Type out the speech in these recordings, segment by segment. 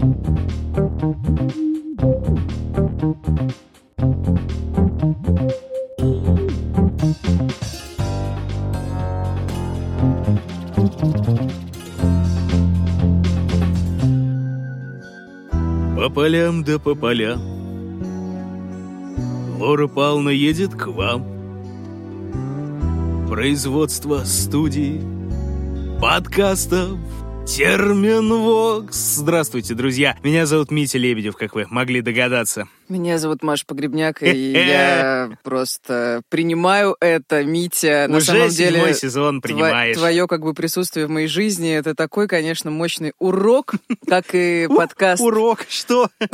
По полям да по полям. Лора Павловна едет к вам. Производство студии подкастов Терминвокс. Здравствуйте, друзья. Меня зовут Митя Лебедев, как вы могли догадаться. Меня зовут Маша Погребняк, и я просто принимаю это, Митя. На Уже самом деле, седьмой сезон принимаешь. твое как бы присутствие в моей жизни это такой, конечно, мощный урок, как и подкаст. Урок, что?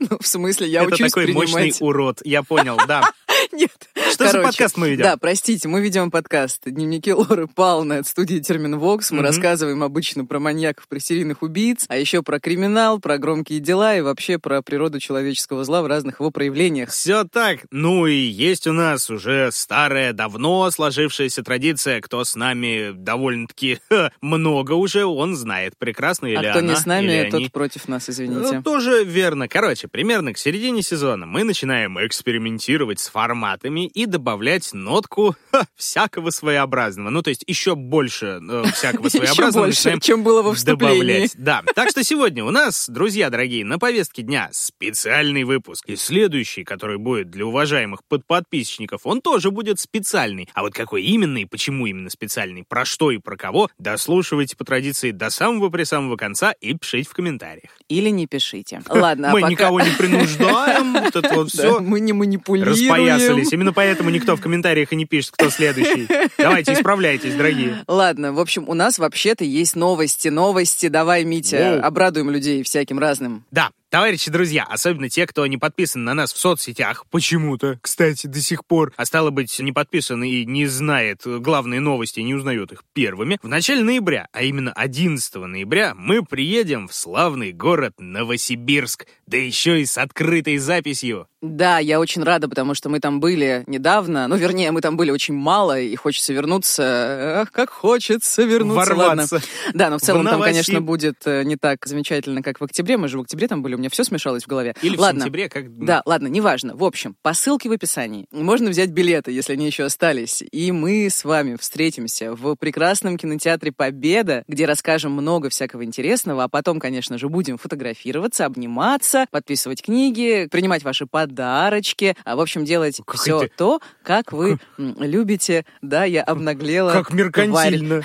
Ну, в смысле, я Это учусь такой мощный принимать. урод, я понял, да. Нет. Что за Короче, подкаст мы ведем? Да, простите, мы ведем подкаст «Дневники Лоры Павловны» от студии Терминвокс. Мы Мгм. рассказываем обычно про маньяков, про серийных убийц, а еще про криминал, про громкие дела и вообще про природу человеческого зла в разных его проявлениях. Все так. Ну и есть у нас уже старая, давно сложившаяся традиция. Кто с нами довольно-таки много уже, он знает прекрасно или а кто не она, с нами, тот они. против нас, извините. Ну, тоже верно. Короче, примерно к середине сезона мы начинаем экспериментировать с форматами и добавлять нотку ха, всякого своеобразного. Ну, то есть еще больше э, всякого Еще своеобразного больше, начинаем чем было во вступлении. добавлять. Да. Так что сегодня у нас, друзья дорогие, на повестке дня специальный выпуск. И следующий, который будет для уважаемых подподписчиков, он тоже будет специальный. А вот какой именно и почему именно специальный, про что и про кого, дослушивайте по традиции до самого при самого конца и пишите в комментариях. Или не пишите. Ладно, а Мы пока- никого не принуждаем, вот это вот все. мы не манипулируем. Распоясались. Именно поэтому никто в комментариях и не пишет, кто следующий. Давайте, исправляйтесь, дорогие. Ладно, в общем, у нас вообще-то есть новости. Новости, давай, Митя, обрадуем людей всяким разным. Да, товарищи друзья, особенно те, кто не подписан на нас в соцсетях, почему-то, кстати, до сих пор, а стало быть, не подписан и не знает главные новости, не узнает их первыми, в начале ноября, а именно 11 ноября, мы приедем в славный город Новосибирск, да еще и с открытой записью. Да, я очень рада, потому что мы там были недавно. Ну, вернее, мы там были очень мало, и хочется вернуться. Ах, как хочется вернуться. Ладно. Ворваться. Да, но в целом В там, конечно, будет э, не так замечательно, как в октябре. Мы же в октябре там были, меня все смешалось в голове. Или в Ладно. сентябре, как... Да, ладно, неважно. В общем, по ссылке в описании можно взять билеты, если они еще остались. И мы с вами встретимся в прекрасном кинотеатре «Победа», где расскажем много всякого интересного, а потом, конечно же, будем фотографироваться, обниматься, подписывать книги, принимать ваши подарочки, а, в общем, делать Какой все ты- то, как вы любите. Да, я обнаглела. Как меркантильно.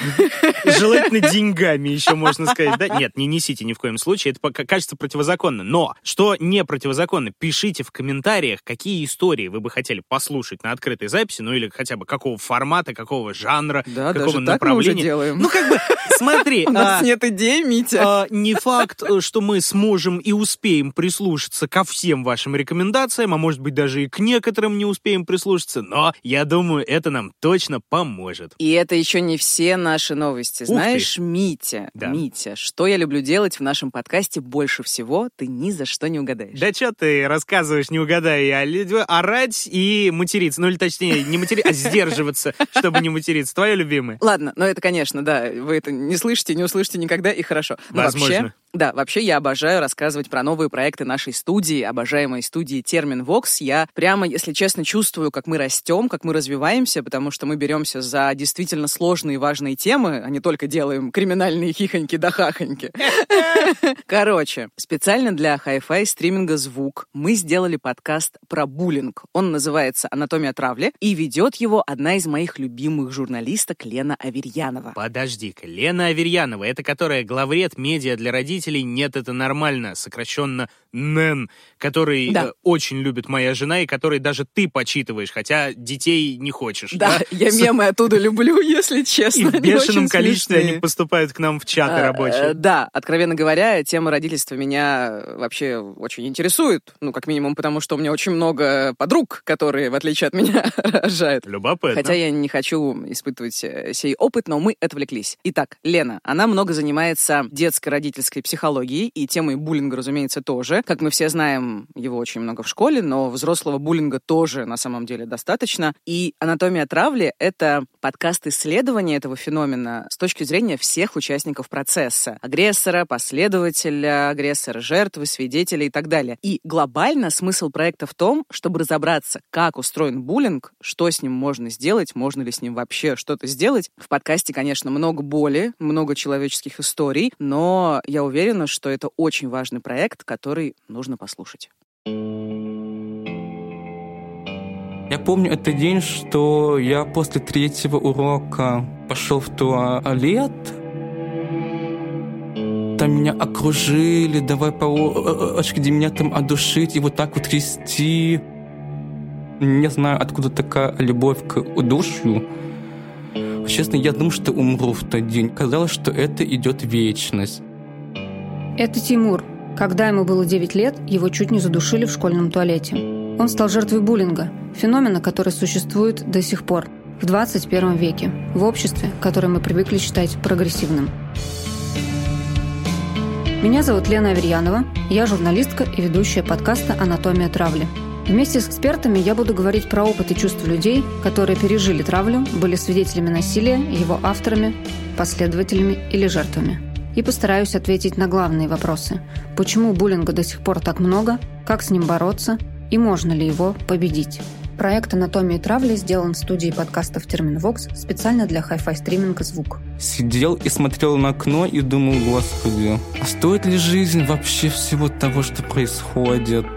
Желательно деньгами еще можно сказать. Да? Нет, не несите ни в коем случае. Это кажется противозаконно. Но что не противозаконно, пишите в комментариях, какие истории вы бы хотели послушать на открытой записи, ну или хотя бы какого формата, какого жанра, Да, какого даже так мы уже направления. делаем. Ну как бы, смотри, У нас а, нет идей, Митя. а, не факт, э, что мы сможем и успеем прислушаться ко всем вашим рекомендациям, а может быть даже и к некоторым не успеем прислушаться, но я думаю, это нам точно поможет. И это еще не все наши новости. Знаешь, Митя. Митя, что я люблю делать в нашем подкасте больше всего, ты ни за что не угадаешь. Да что ты рассказываешь, не угадай, а орать и материться. Ну или точнее, не материться, а сдерживаться, чтобы не материться. Твое любимое. Ладно, но это, конечно, да, вы это не слышите, не услышите никогда, и хорошо. Но Возможно. Вообще, да, вообще я обожаю рассказывать про новые проекты нашей студии, обожаемой студии Термин Вокс. Я прямо, если честно, чувствую, как мы растем, как мы развиваемся, потому что мы беремся за действительно сложные и важные темы, а не только делаем криминальные хихоньки да хахоньки. Короче, специально для Hi-Fi стриминга «Звук» мы сделали подкаст про буллинг. Он называется «Анатомия травли», и ведет его одна из моих любимых журналисток Лена Аверьянова. Подожди-ка, Лена Аверьянова, это которая главред медиа для родителей «Нет, это нормально», сокращенно НЭН, который Да. э, очень любит моя жена и который даже ты почитываешь, хотя детей не хочешь. Да, я С- мемы оттуда люблю, если И честно. в они бешеном количестве смешные. они поступают к нам в чаты А, э, рабочие. Да, откровенно говоря, тема родительства меня вообще очень интересует. Ну, как минимум, потому что у меня очень много подруг, которые, в отличие от меня, рожают. Любопытно. Хотя я не хочу испытывать э, сей опыт, но мы отвлеклись. Итак, Лена, она много занимается детско-родительской психологией и темой буллинга, разумеется, тоже. Как мы все знаем, его очень много в школе, но взрослого буллинга тоже на самом деле достаточно. И «Анатомия травли» — это подкаст исследования этого феномена с точки зрения всех участников процесса. Агрессора, последователя, агрессора, жертвы, свидетелей и так далее. И глобально смысл проекта в том, чтобы разобраться, как устроен буллинг, что с ним можно сделать, можно ли с ним вообще что-то сделать. В подкасте, конечно, много боли, много человеческих историй, но я уверена, что это очень важный проект, который нужно послушать. Я помню этот день, что я после третьего урока пошел в туалет. Там меня окружили, давай по очереди меня там одушить и вот так вот трясти. Не знаю, откуда такая любовь к удушью. Честно, я думал, что умру в тот день. Казалось, что это идет вечность. Это Тимур. Когда ему было 9 лет, его чуть не задушили в школьном туалете. Он стал жертвой буллинга, феномена, который существует до сих пор, в 21 веке, в обществе, которое мы привыкли считать прогрессивным. Меня зовут Лена Аверьянова, я журналистка и ведущая подкаста «Анатомия травли». Вместе с экспертами я буду говорить про опыт и чувства людей, которые пережили травлю, были свидетелями насилия, его авторами, последователями или жертвами. И постараюсь ответить на главные вопросы. Почему буллинга до сих пор так много, как с ним бороться и можно ли его победить. Проект «Анатомия травли» сделан в студии подкастов «Терминвокс» специально для Hi-Fi стриминга «Звук». Сидел и смотрел на окно и думал, господи, а стоит ли жизнь вообще всего того, что происходит?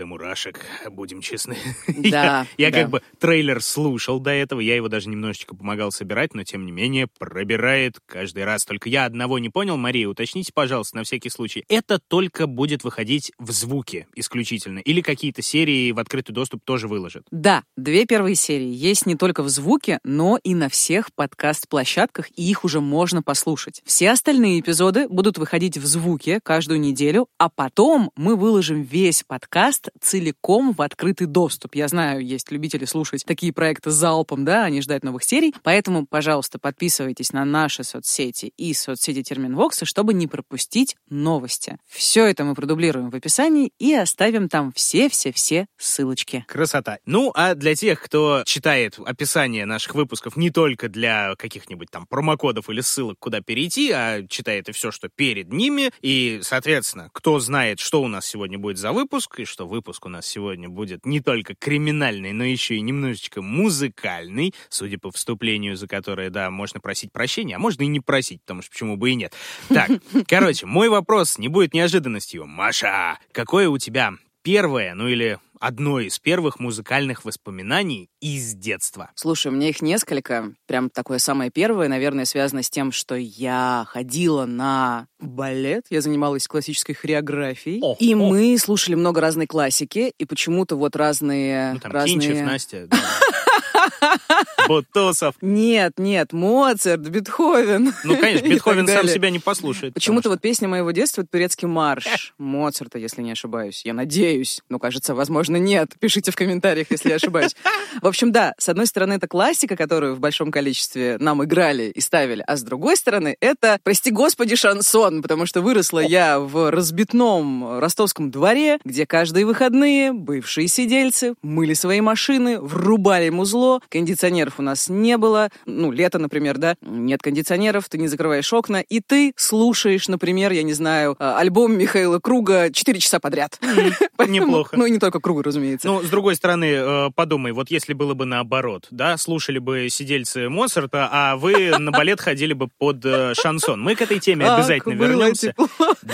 До мурашек, будем честны. Да, я я да. как бы трейлер слушал до этого, я его даже немножечко помогал собирать, но тем не менее пробирает каждый раз. Только я одного не понял, Мария, уточните, пожалуйста, на всякий случай. Это только будет выходить в звуке исключительно? Или какие-то серии в открытый доступ тоже выложат? Да, две первые серии есть не только в звуке, но и на всех подкаст-площадках, и их уже можно послушать. Все остальные эпизоды будут выходить в звуке каждую неделю, а потом мы выложим весь подкаст целиком в открытый доступ. Я знаю, есть любители слушать такие проекты залпом, да, а не ждать новых серий. Поэтому, пожалуйста, подписывайтесь на наши соцсети и соцсети Терминвокса, чтобы не пропустить новости. Все это мы продублируем в описании и оставим там все-все-все ссылочки. Красота. Ну, а для тех, кто читает описание наших выпусков не только для каких-нибудь там промокодов или ссылок, куда перейти, а читает и все, что перед ними, и, соответственно, кто знает, что у нас сегодня будет за выпуск, и что выпуск у нас сегодня будет не только криминальный, но еще и немножечко музыкальный, судя по вступлению, за которое, да, можно просить прощения, а можно и не просить, потому что почему бы и нет. Так, короче, мой вопрос не будет неожиданностью. Маша, какое у тебя первое, ну или одно из первых музыкальных воспоминаний из детства? Слушай, у меня их несколько. Прям такое самое первое, наверное, связано с тем, что я ходила на балет, я занималась классической хореографией, О, и о. мы слушали много разной классики, и почему-то вот разные... Ну, там, разные... Кинчев, Настя, да. Бутусов. Нет, нет, Моцарт, Бетховен. Ну, конечно, Бетховен сам себя не послушает. Почему-то вот песня моего детства — турецкий марш Моцарта, если не ошибаюсь. Я надеюсь. Ну, кажется, возможно, нет. Пишите в комментариях, если я ошибаюсь. В общем, да, с одной стороны, это классика, которую в большом количестве нам играли и ставили, а с другой стороны, это, прости господи, шансон, потому что выросла я в разбитном ростовском дворе, где каждые выходные бывшие сидельцы мыли свои машины, врубали музло, кондиционеров у нас не было, ну, лето, например, да, нет кондиционеров, ты не закрываешь окна, и ты слушаешь, например, я не знаю, а, альбом Михаила Круга 4 часа подряд. Неплохо. Ну, и не только Круга, разумеется. Ну, с другой стороны, э, подумай, вот если было бы наоборот, да, слушали бы сидельцы Моцарта, а вы на балет ходили бы под э, шансон. Мы к этой теме обязательно вернемся.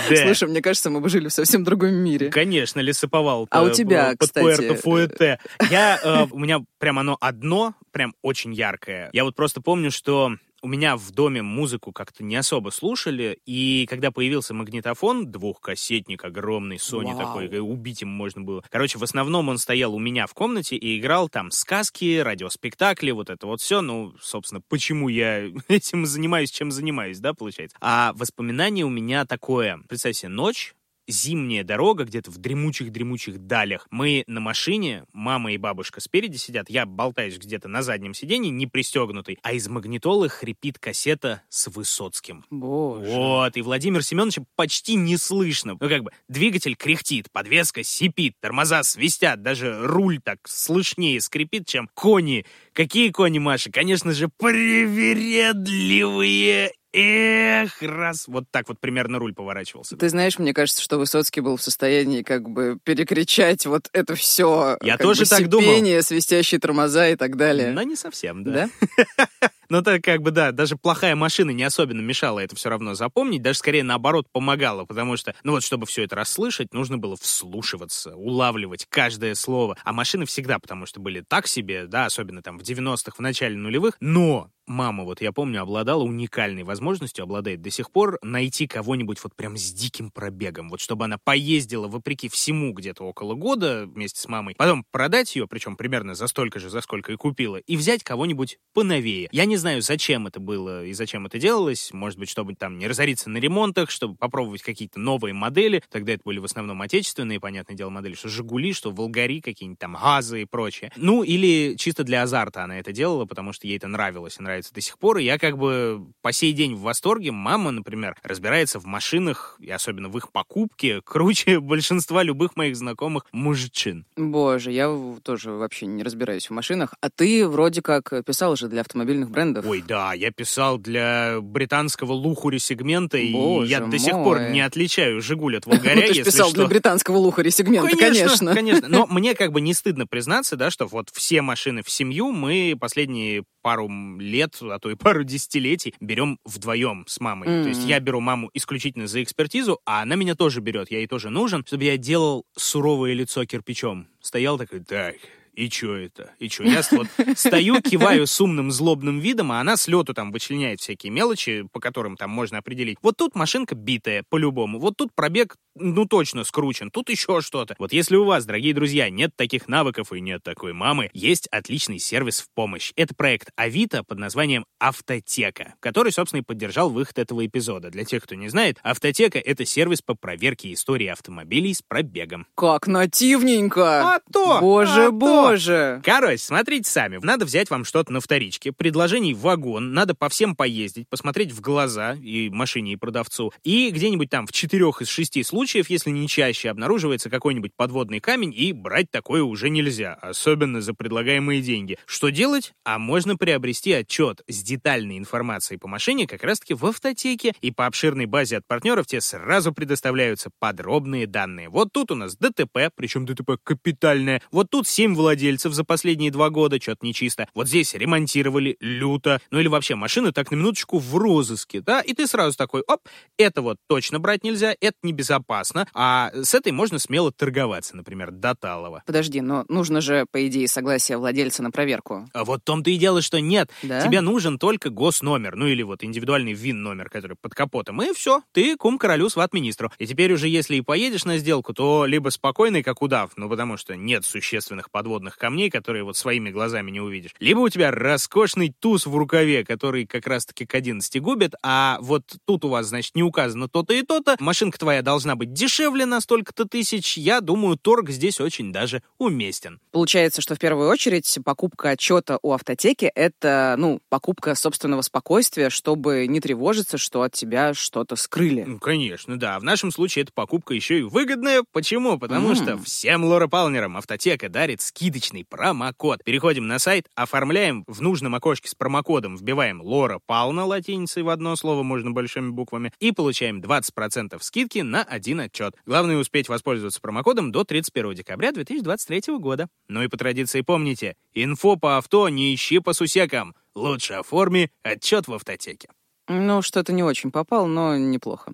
Слушай, мне кажется, мы бы жили в совсем другом мире. Конечно, лесоповал. А у тебя, под кстати, Пуэрто Фуэте. Я, э, у меня прям оно одно, прям очень яркое. Я вот просто помню, что у меня в доме музыку как-то не особо слушали, и когда появился магнитофон, двухкассетник огромный, Sony Вау. такой, убить им можно было. Короче, в основном он стоял у меня в комнате и играл там сказки, радиоспектакли, вот это вот все. Ну, собственно, почему я этим занимаюсь, чем занимаюсь, да, получается. А воспоминание у меня такое. Представь себе, ночь, зимняя дорога где-то в дремучих-дремучих далях. Мы на машине, мама и бабушка спереди сидят, я болтаюсь где-то на заднем сиденье, не пристегнутый, а из магнитолы хрипит кассета с Высоцким. Боже. Вот, и Владимир Семенович почти не слышно. Ну, как бы, двигатель кряхтит, подвеска сипит, тормоза свистят, даже руль так слышнее скрипит, чем кони. Какие кони, Маша? Конечно же, привередливые Эх, раз. Вот так вот примерно руль поворачивался. Ты знаешь, мне кажется, что Высоцкий был в состоянии как бы перекричать вот это все. Я тоже бы, так сипение, думал. свистящие тормоза и так далее. Но не совсем, да. Да? Ну, так как бы, да, даже плохая машина не особенно мешала это все равно запомнить, даже скорее наоборот помогала, потому что, ну вот, чтобы все это расслышать, нужно было вслушиваться, улавливать каждое слово. А машины всегда, потому что были так себе, да, особенно там в 90-х, в начале нулевых, но мама, вот я помню, обладала уникальной возможностью, обладает до сих пор, найти кого-нибудь вот прям с диким пробегом, вот чтобы она поездила вопреки всему где-то около года вместе с мамой, потом продать ее, причем примерно за столько же, за сколько и купила, и взять кого-нибудь поновее. Я не знаю, зачем это было и зачем это делалось, может быть, чтобы там не разориться на ремонтах, чтобы попробовать какие-то новые модели, тогда это были в основном отечественные, понятное дело, модели, что «Жигули», что «Волгари», какие-нибудь там «Газы» и прочее. Ну, или чисто для азарта она это делала, потому что ей это нравилось и нравится до сих пор, и я как бы по сей день в восторге. Мама, например, разбирается в машинах, и особенно в их покупке, круче большинства любых моих знакомых мужчин. Боже, я тоже вообще не разбираюсь в машинах. А ты вроде как писал же для автомобильных брендов. Ой, да, я писал для британского лухури сегмента, и я до сих пор мой. не отличаю «Жигуль» от Ну, «Волгаря», ты же если писал что. для британского лухаря сегмента, конечно. конечно. Но мне как бы не стыдно признаться, да, что вот все машины в семью мы последние пару лет, а то и пару десятилетий берем вдвоем с мамой. То есть я беру маму исключительно за экспертизу, а она меня тоже берет, я ей тоже нужен, чтобы я делал суровое лицо кирпичом. Стоял такой, так, и чё это? И чё? Я вот стою, киваю с умным злобным видом, а она с лету там вычленяет всякие мелочи, по которым там можно определить. Вот тут машинка битая, по-любому. Вот тут пробег, ну точно скручен. Тут еще что-то. Вот если у вас, дорогие друзья, нет таких навыков и нет такой мамы, есть отличный сервис в помощь. Это проект Авито под названием Автотека, который, собственно, и поддержал выход этого эпизода. Для тех, кто не знает, Автотека — это сервис по проверке истории автомобилей с пробегом. Как нативненько! А то! Боже, а то! боже! Короче, смотрите сами. Надо взять вам что-то на вторичке, предложений вагон, надо по всем поездить, посмотреть в глаза и машине, и продавцу. И где-нибудь там в четырех из шести случаев, если не чаще, обнаруживается какой-нибудь подводный камень, и брать такое уже нельзя, особенно за предлагаемые деньги. Что делать? А можно приобрести отчет с детальной информацией по машине как раз-таки в автотеке, и по обширной базе от партнеров тебе сразу предоставляются подробные данные. Вот тут у нас ДТП, причем ДТП капитальное. Вот тут 7 владельцев за последние два года, что-то нечисто. Вот здесь ремонтировали люто. Ну или вообще машина так на минуточку в розыске, да? И ты сразу такой, оп, это вот точно брать нельзя, это небезопасно, а с этой можно смело торговаться, например, до талого. Подожди, но нужно же, по идее, согласие владельца на проверку. А вот в том-то и дело, что нет. Да? Тебе нужен только госномер, ну или вот индивидуальный ВИН-номер, который под капотом. И все, ты кум королю сват-министру. И теперь уже если и поедешь на сделку, то либо спокойный, как удав, ну потому что нет существенных подводных камней, которые вот своими глазами не увидишь. Либо у тебя роскошный туз в рукаве, который как раз-таки к 11 губит, а вот тут у вас, значит, не указано то-то и то-то, машинка твоя должна быть дешевле на столько-то тысяч, я думаю, торг здесь очень даже уместен. Получается, что в первую очередь покупка отчета у автотеки — это, ну, покупка собственного спокойствия, чтобы не тревожиться, что от тебя что-то скрыли. Ну, конечно, да. В нашем случае эта покупка еще и выгодная. Почему? Потому М. что всем лоропалнерам автотека дарит скидочный промокод. Переходим на сайт, оформляем в нужном окошке с промокодом, вбиваем Лора Пална латиницей в одно слово, можно большими буквами, и получаем 20% скидки на один отчет. Главное успеть воспользоваться промокодом до 31 декабря 2023 года. Ну и по традиции помните, инфо по авто не ищи по сусекам. Лучше оформи отчет в автотеке. Ну, что-то не очень попал, но неплохо.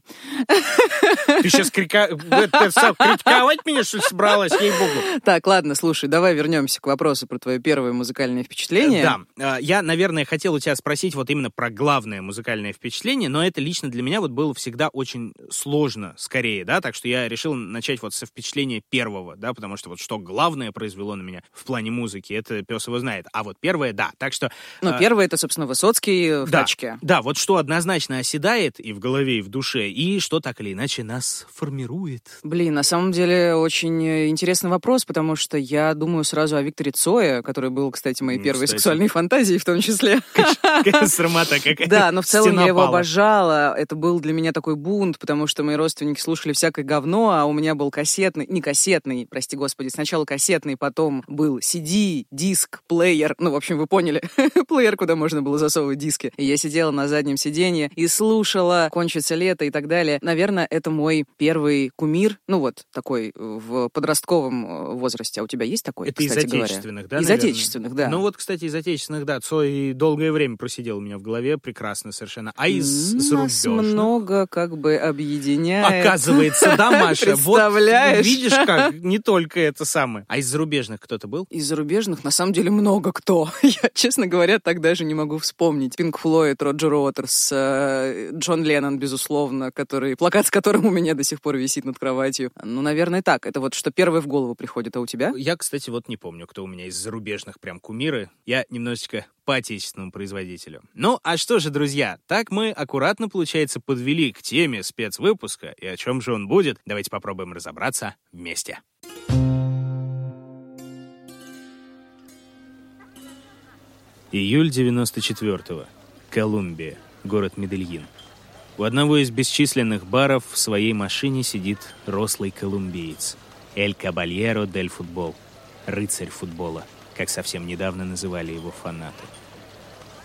Ты сейчас крика... это сам критиковать меня, что ли, собралась, ей-богу? Так, ладно, слушай, давай вернемся к вопросу про твое первое музыкальное впечатление. Да, э, я, наверное, хотел у тебя спросить вот именно про главное музыкальное впечатление, но это лично для меня вот было всегда очень сложно, скорее, да, так что я решил начать вот со впечатления первого, да, потому что вот что главное произвело на меня в плане музыки, это пес его знает, а вот первое, да, так что... Ну, э, первое — это, собственно, Высоцкий в да, тачке. Да, вот что однозначно оседает и в голове, и в душе, и что так или иначе нас формирует. Блин, на самом деле очень э, интересный вопрос, потому что я думаю сразу о Викторе Цое, который был, кстати, моей Ну, первой кстати. сексуальной фантазией в том числе. Срамота какая. Да, но в целом я его обожала. Это был для меня такой бунт, потому что мои родственники слушали всякое говно, а у меня был кассетный, не кассетный, прости господи, сначала кассетный, потом был CD, диск, плеер. Ну, в общем, вы поняли. плеер, куда можно было засовывать диски. И я сидела на заднем сиденье и слушала «Кончится лето» и так далее. Наверное, это мой первый кумир, ну вот, такой э, в подростковом э, возрасте. А у тебя есть такой, Это из кстати говоря? отечественных, да, Из наверное? отечественных, да. Ну вот, кстати, из отечественных, да, Цой долгое время просидел у меня в голове, прекрасно совершенно. А из зарубежных? много как бы объединяет. Оказывается, да, Маша? Вот Представляешь? видишь как, не только это самое. А из зарубежных кто-то был? Из зарубежных, на самом деле, много кто. Я, честно говоря, так даже не могу вспомнить. Пинк Флойд, Роджер Уотерс, э, Джон Леннон, безусловно, который, плакат с которым у меня до сих пор висит над кроватью. Ну, наверное, так. Это вот что первое в голову приходит. А у тебя? Я, кстати, вот не помню, кто у меня из зарубежных прям кумиры. Я немножечко по отечественному производителю. Ну, а что же, друзья, так мы аккуратно, получается, подвели к теме спецвыпуска. И о чем же он будет? Давайте попробуем разобраться вместе. Июль 94-го. Колумбия. Город Медельин. У одного из бесчисленных баров в своей машине сидит рослый колумбиец. Эль Кабальеро дель Футбол. Рыцарь футбола, как совсем недавно называли его фанаты.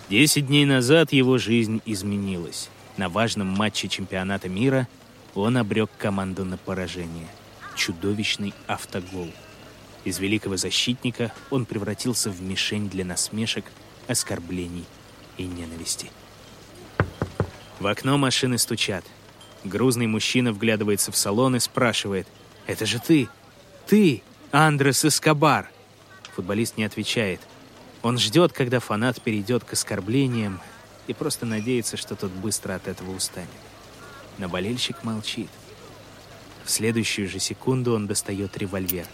Десять дней назад его жизнь изменилась. На важном матче чемпионата мира он обрек команду на поражение. Чудовищный автогол. Из великого защитника он превратился в мишень для насмешек, оскорблений и ненависти. В окно машины стучат. Грузный мужчина вглядывается в салон и спрашивает «Это же ты! Ты, Андрес Эскобар!» Футболист не отвечает. Он ждет, когда фанат перейдет к оскорблениям и просто надеется, что тот быстро от этого устанет. Но болельщик молчит. В следующую же секунду он достает револьвер.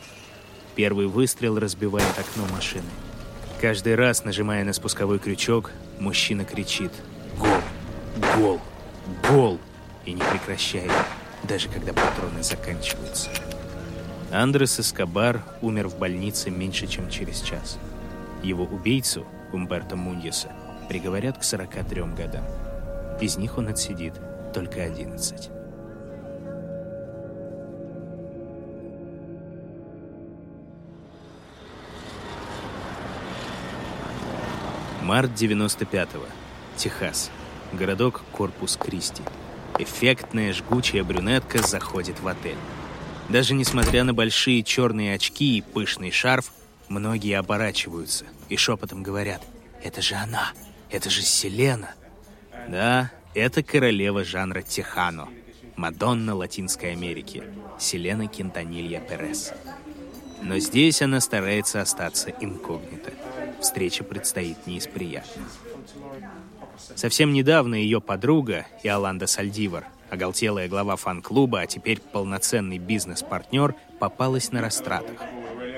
Первый выстрел разбивает окно машины. Каждый раз, нажимая на спусковой крючок, мужчина кричит «Гол! Гол! Гол!» и не прекращает, даже когда патроны заканчиваются. Андрес Эскобар умер в больнице меньше, чем через час. Его убийцу, Умберто Муньеса, приговорят к 43 годам. Из них он отсидит только 11. Март 95-го. Техас. Городок Корпус Кристи. Эффектная жгучая брюнетка заходит в отель. Даже несмотря на большие черные очки и пышный шарф, многие оборачиваются и шепотом говорят «Это же она! Это же Селена!» Да, это королева жанра техано. Мадонна Латинской Америки. Селена Кентанилья Перес. Но здесь она старается остаться инкогнито. Встреча предстоит не из приятных. Совсем недавно ее подруга, Иоланда Сальдивар, оголтелая глава фан-клуба, а теперь полноценный бизнес-партнер, попалась на растратах.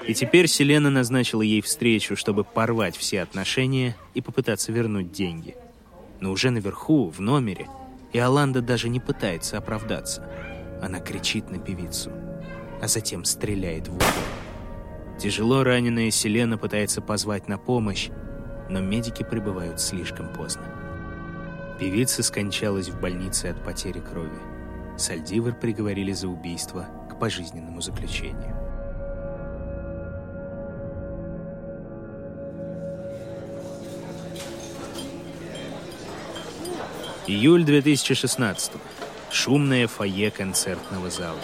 И теперь Селена назначила ей встречу, чтобы порвать все отношения и попытаться вернуть деньги. Но уже наверху, в номере, Иоланда даже не пытается оправдаться. Она кричит на певицу, а затем стреляет в угол. Тяжело раненая Селена пытается позвать на помощь, но медики прибывают слишком поздно. Певица скончалась в больнице от потери крови. Сальдивар приговорили за убийство к пожизненному заключению. Июль 2016 Шумное фойе концертного зала.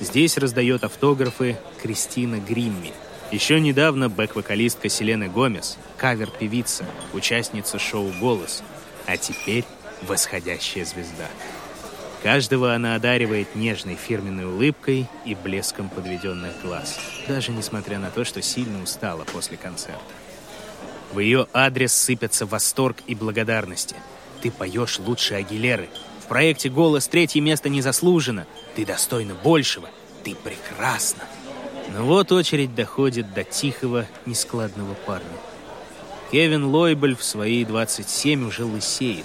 Здесь раздает автографы Кристина Гримми. Еще недавно бэк-вокалистка Селена Гомес, кавер-певица, участница шоу «Голос», а теперь восходящая звезда. Каждого она одаривает нежной фирменной улыбкой и блеском подведенных глаз, даже несмотря на то, что сильно устала после концерта. В ее адрес сыпятся восторг и благодарности. Ты поешь лучше Агилеры. В проекте «Голос» третье место не заслужено. Ты достойна большего. Ты прекрасна. Но вот очередь доходит до тихого, нескладного парня. Кевин Лойбель в свои 27 уже лысеет.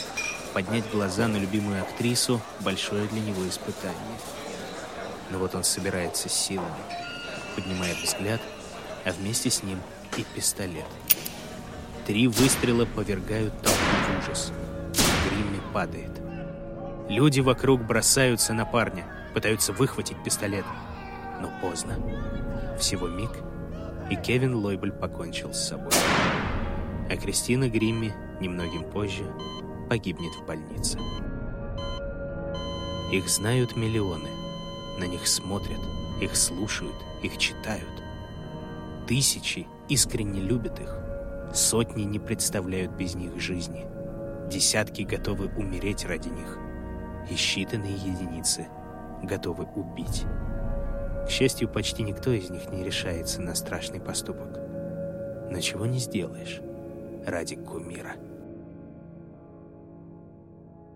поднять глаза на любимую актрису — большое для него испытание. Но вот он собирается с силами, поднимает взгляд, а вместе с ним и пистолет. Три выстрела повергают толпу в ужас. Гримми падает. Люди вокруг бросаются на парня, пытаются выхватить пистолет. Но поздно. Всего миг, и Кевин Лойбль покончил с собой. А Кристина Гримми немногим позже погибнет в больнице. Их знают миллионы. На них смотрят, их слушают, их читают. Тысячи искренне любят их. Сотни не представляют без них жизни. Десятки готовы умереть ради них. И считанные единицы готовы убить. К счастью, почти никто из них не решается на страшный поступок. Но чего не сделаешь ради кумира.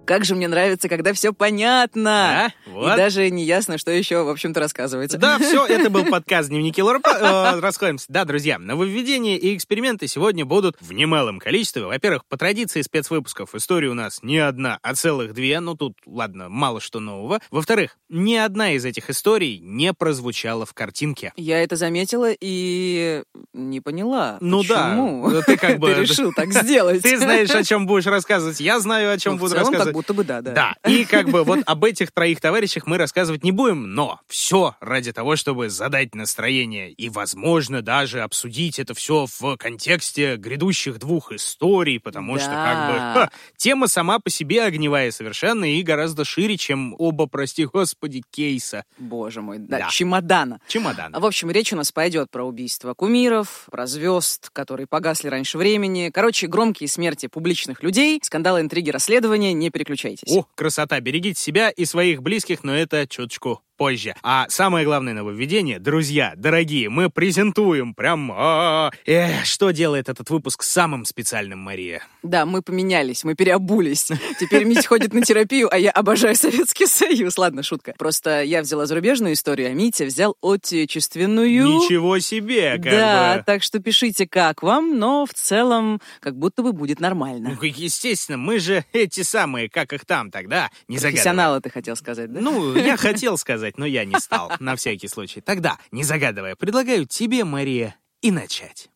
Как же мне нравится, когда все понятно. Да? Вот. И даже не ясно, что еще, в общем-то, рассказывается. Да, все, это был подкаст «Дневники Лора». Э, Расходимся. Да, друзья, нововведения и эксперименты сегодня будут в немалом количестве. Во-первых, по традиции спецвыпусков история у нас не одна, а целых две. Ну, тут, ладно, мало что нового. Во-вторых, ни одна из этих историй не прозвучала в картинке. Я это заметила и не поняла. Ну почему да, ты как бы... Ты решил так сделать. Ты знаешь, о чем будешь рассказывать, я знаю, о чем Ну, буду рассказывать. Будто бы да, да. Да, и как бы вот об этих троих товарищах мы рассказывать не будем, но все ради того, чтобы задать настроение и, возможно, даже обсудить это все в контексте грядущих двух историй, потому что как бы Да. ха, тема сама по себе огневая совершенно и гораздо шире, чем оба, прости господи, кейса Боже мой, да, Да. чемодана. чемодана. В общем, речь у нас пойдет про убийство кумиров, про звезд, которые погасли раньше времени. Короче, громкие смерти публичных людей, скандалы, интриги, расследования. Не переключайтесь. О, красота! Берегите себя и своих близких, но это чуточку позже. А самое главное нововведение, друзья, дорогие, мы презентуем прям... а, э, что делает этот выпуск самым специальным, Мария? Да, мы поменялись, мы переобулись. Теперь Митя ходит на терапию, а я обожаю Советский Союз. Ладно, шутка. Просто я взяла зарубежную историю, а Митя взял отечественную. Ничего себе, как да, бы... так что пишите, как вам, но в целом как будто бы будет нормально. Ну, естественно, мы же эти самые, как их там тогда, не. Профессионалы ты хотел сказать, да? Ну, я хотел сказать, но я не стал, на всякий случай. Тогда, не загадывая, предлагаю тебе, Мария, и начать.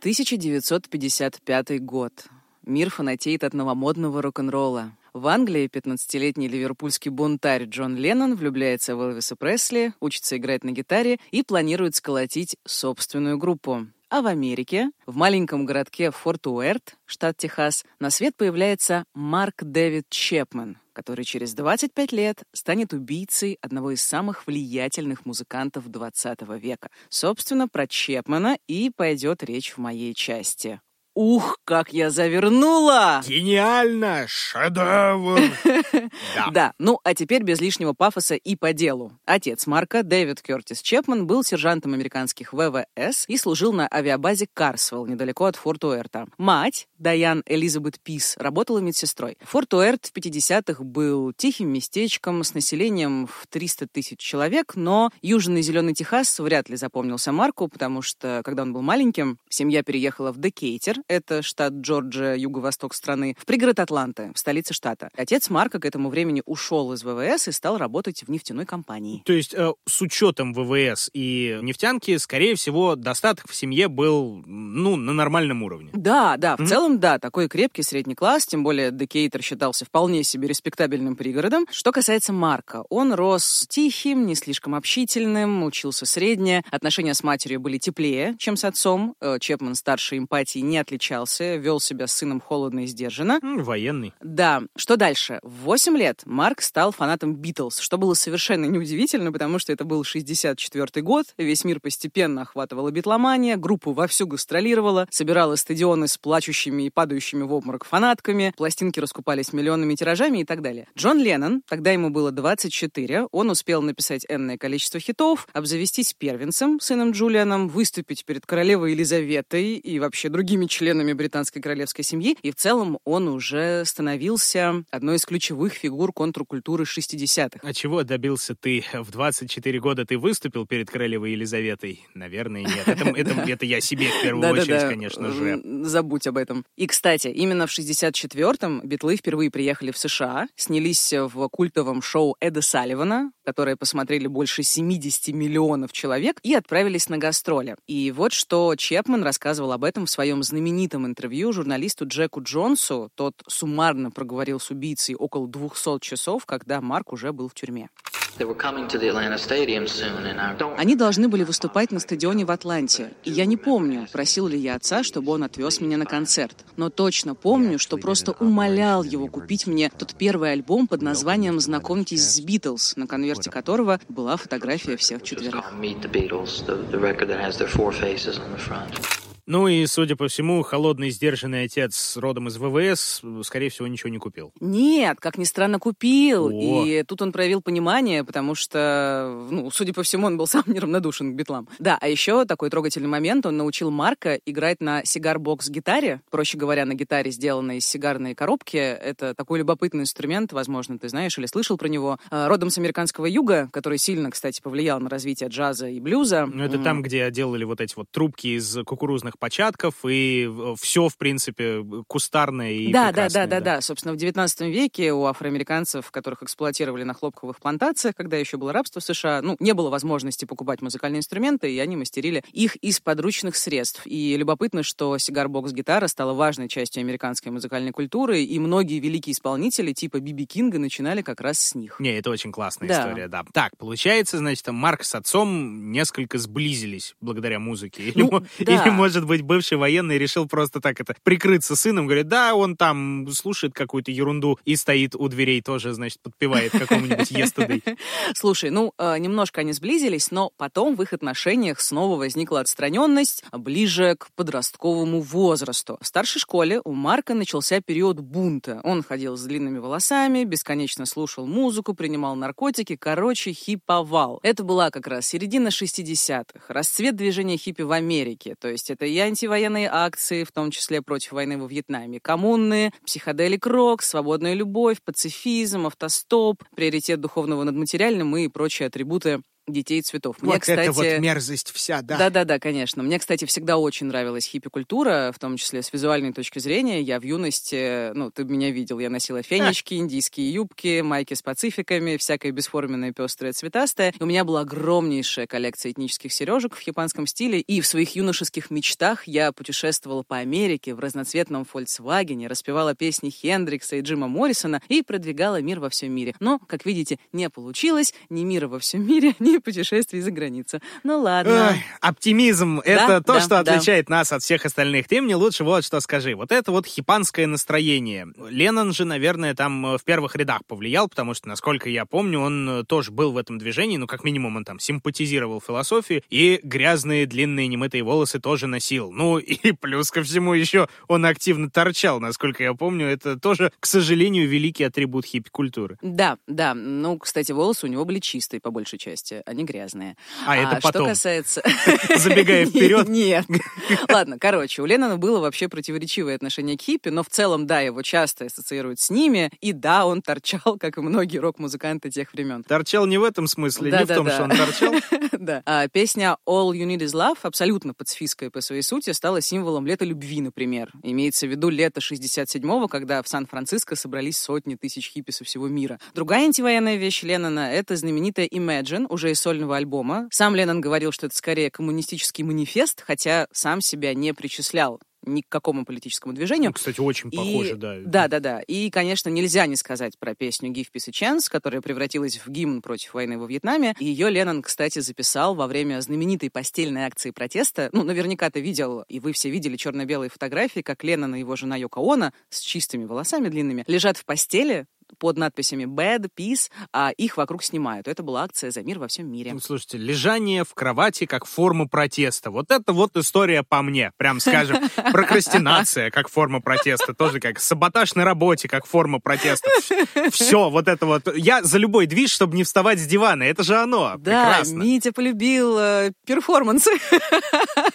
1955 год. Мир фанатеет от новомодного рок-н-ролла. В Англии 15-летний ливерпульский бунтарь Джон Леннон влюбляется в Элвиса Пресли, учится играть на гитаре и планирует сколотить собственную группу. А в Америке, в маленьком городке Форт Уэрт, штат Техас, на свет появляется Марк Дэвид Чепмен, который через 25 лет станет убийцей одного из самых влиятельных музыкантов 20 века. Собственно, про Чепмена и пойдет речь в моей части. Ух, как я завернула! Гениально! Шедевр! Да. Да, ну а теперь без лишнего пафоса и по делу. Отец Марка, Дэвид Кертис Чепман, был сержантом американских ВВС и служил на авиабазе Карсвелл, недалеко от Форт Уэрта. Мать, Дайан Элизабет Пис, работала медсестрой. Форт Уэрт в 50-х был тихим местечком с населением в 300 тысяч человек, но Южный Зеленый Техас вряд ли запомнился Марку, потому что, когда он был маленьким, семья переехала в Декейтер, это штат Джорджия, юго-восток страны, в пригород Атланты, в столице штата. Отец Марка к этому времени ушел из ВВС и стал работать в нефтяной компании. То есть э, с учетом ВВС и нефтянки, скорее всего, достаток в семье был, ну, на нормальном уровне. Да, да, в Мгм. целом, да, такой крепкий средний класс, тем более Декейтер считался вполне себе респектабельным пригородом. Что касается Марка, он рос тихим, не слишком общительным, учился средне, отношения с матерью были теплее, чем с отцом. Э, Чепман старшей эмпатии не отличался, вел себя с сыном холодно и сдержанно. Военный. Да, что дальше? В 8 лет Марк стал фанатом Битлз, что было совершенно неудивительно, потому что это был 64 год, весь мир постепенно охватывала битломания, группа вовсю гастролировала, собирала стадионы с плачущими и падающими в обморок фанатками, пластинки раскупались миллионными тиражами и так далее. Джон Леннон, тогда ему было 24, он успел написать энное количество хитов, обзавестись первенцем, сыном Джулианом, выступить перед королевой Елизаветой и вообще другими членами британской королевской семьи, и в целом он уже становился одной из ключевых фигур контркультуры 60-х. А чего добился ты? В 24 года ты выступил перед королевой Елизаветой? Наверное, нет. Это, это, это я себе в первую очередь, конечно же. Забудь об этом. И, кстати, именно в 64-м битлы впервые приехали в США, снялись в культовом шоу Эда Салливана, которое посмотрели больше 70 миллионов человек, и отправились на гастроли. И вот что Чепман рассказывал об этом в своем знаменитом интервью журналисту Джеку Джонсу. Тот суммарно проговорил с убийцей около 200 часов, когда Марк уже был в тюрьме. Они должны были выступать на стадионе в Атланте. И я не помню, просил ли я отца, чтобы он отвез меня на концерт. Но точно помню, что просто умолял его купить мне тот первый альбом под названием «Знакомьтесь с Битлз», на конверте которого была фотография всех четверых. Ну и, судя по всему, холодный, сдержанный отец родом из ВВС, скорее всего, ничего не купил. Нет, как ни странно, купил. О. И тут он проявил понимание, потому что, ну, судя по всему, он был сам неравнодушен к битлам. Да, а еще такой трогательный момент, он научил Марка играть на сигар-бокс-гитаре, проще говоря, на гитаре, сделанной из сигарной коробки. Это такой любопытный инструмент, возможно, ты знаешь или слышал про него. А, родом с американского юга, который сильно, кстати, повлиял на развитие джаза и блюза. Ну, это mm. там, где делали вот эти вот трубки из кукурузных початков, и все, в принципе, кустарное и да, да, да, да, да. Собственно, в 19 веке у афроамериканцев, которых эксплуатировали на хлопковых плантациях, когда еще было рабство в США, ну, не было возможности покупать музыкальные инструменты, и они мастерили их из подручных средств. И любопытно, что сигар-бокс-гитара стала важной частью американской музыкальной культуры, и многие великие исполнители типа Биби Кинга начинали как раз с них. Не, это очень классная да. история, да. Так, получается, значит, Марк с отцом несколько сблизились благодаря музыке. Или, ну, да. или может быть, бывший военный решил просто так это прикрыться сыном, говорит, да, он там слушает какую-то ерунду и стоит у дверей тоже, значит, подпевает какому-нибудь естудой. Слушай, ну, э, немножко они сблизились, но потом в их отношениях снова возникла отстраненность ближе к подростковому возрасту. В старшей школе у Марка начался период бунта. Он ходил с длинными волосами, бесконечно слушал музыку, принимал наркотики, короче, хиповал. Это была как раз середина 60-х, расцвет движения хиппи в Америке, то есть это антивоенные акции, в том числе против войны во Вьетнаме, коммуны, психоделик рок, свободная любовь, пацифизм, автостоп, приоритет духовного над материальным и прочие атрибуты детей цветов. Мне, вот кстати, это вот мерзость вся, да. Да-да-да, конечно. Мне, кстати, всегда очень нравилась хиппи-культура, в том числе с визуальной точки зрения. Я в юности, ну, ты меня видел, я носила фенечки, индийские юбки, майки с пацификами, всякое бесформенное, пестрое, цветастое. И у меня была огромнейшая коллекция этнических сережек в японском стиле, и в своих юношеских мечтах я путешествовала по Америке в разноцветном Volkswagen, распевала песни Хендрикса и Джима Моррисона и продвигала мир во всем мире. Но, как видите, не получилось ни мира во всем мире, ни путешествий за границу. Ну ладно. Ой, оптимизм — да? это то, да, что отличает да. нас от всех остальных. Ты мне лучше вот что скажи. Вот это вот хипанское настроение. Леннон же, наверное, там э, в первых рядах повлиял, потому что, насколько я помню, он э, тоже был в этом движении, ну, как минимум, он там симпатизировал философии, и грязные длинные немытые волосы тоже носил. Ну, и плюс ко всему еще он активно торчал, насколько я помню. Это тоже, к сожалению, великий атрибут хиппи-культуры. Да, да. Ну, кстати, волосы у него были чистые, по большей части они грязные. А, а это потом? Что касается... Забегая вперед? Нет. Ладно, короче, у Леннона было вообще противоречивое отношение к хиппи, но в целом, да, его часто ассоциируют с ними, и да, он торчал, как и многие рок-музыканты тех времен. Торчал не в этом смысле, не в том, что он торчал. Да. А песня All You Need Is Love, абсолютно пацифистская по своей сути, стала символом лета любви, например. Имеется в виду лето 67-го, когда в Сан-Франциско собрались сотни тысяч хиппи со всего мира. Другая антивоенная вещь Леннона — это знаменитая Imagine, уже из сольного альбома. Сам Леннон говорил, что это скорее коммунистический манифест, хотя сам себя не причислял ни к какому политическому движению. Ну, кстати, очень похоже, и, да. Да, да, да. И, конечно, нельзя не сказать про песню «Give Peace a Chance», которая превратилась в гимн против войны во Вьетнаме. И ее Леннон, кстати, записал во время знаменитой постельной акции протеста. Ну, наверняка ты видел, и вы все видели черно-белые фотографии, как Леннон и его жена Йоко Оно с чистыми волосами длинными лежат в постели, под надписями Bad, Peace, а их вокруг снимают. Это была акция за мир во всем мире. Ну, слушайте, лежание в кровати как форма протеста. Вот это вот история по мне, прям скажем. Прокрастинация как форма протеста, тоже как саботаж на работе как форма протеста. Все, вот это вот. Я за любой движ, чтобы не вставать с дивана. Это же оно. Да, Прекрасно. Митя полюбил э, перформансы.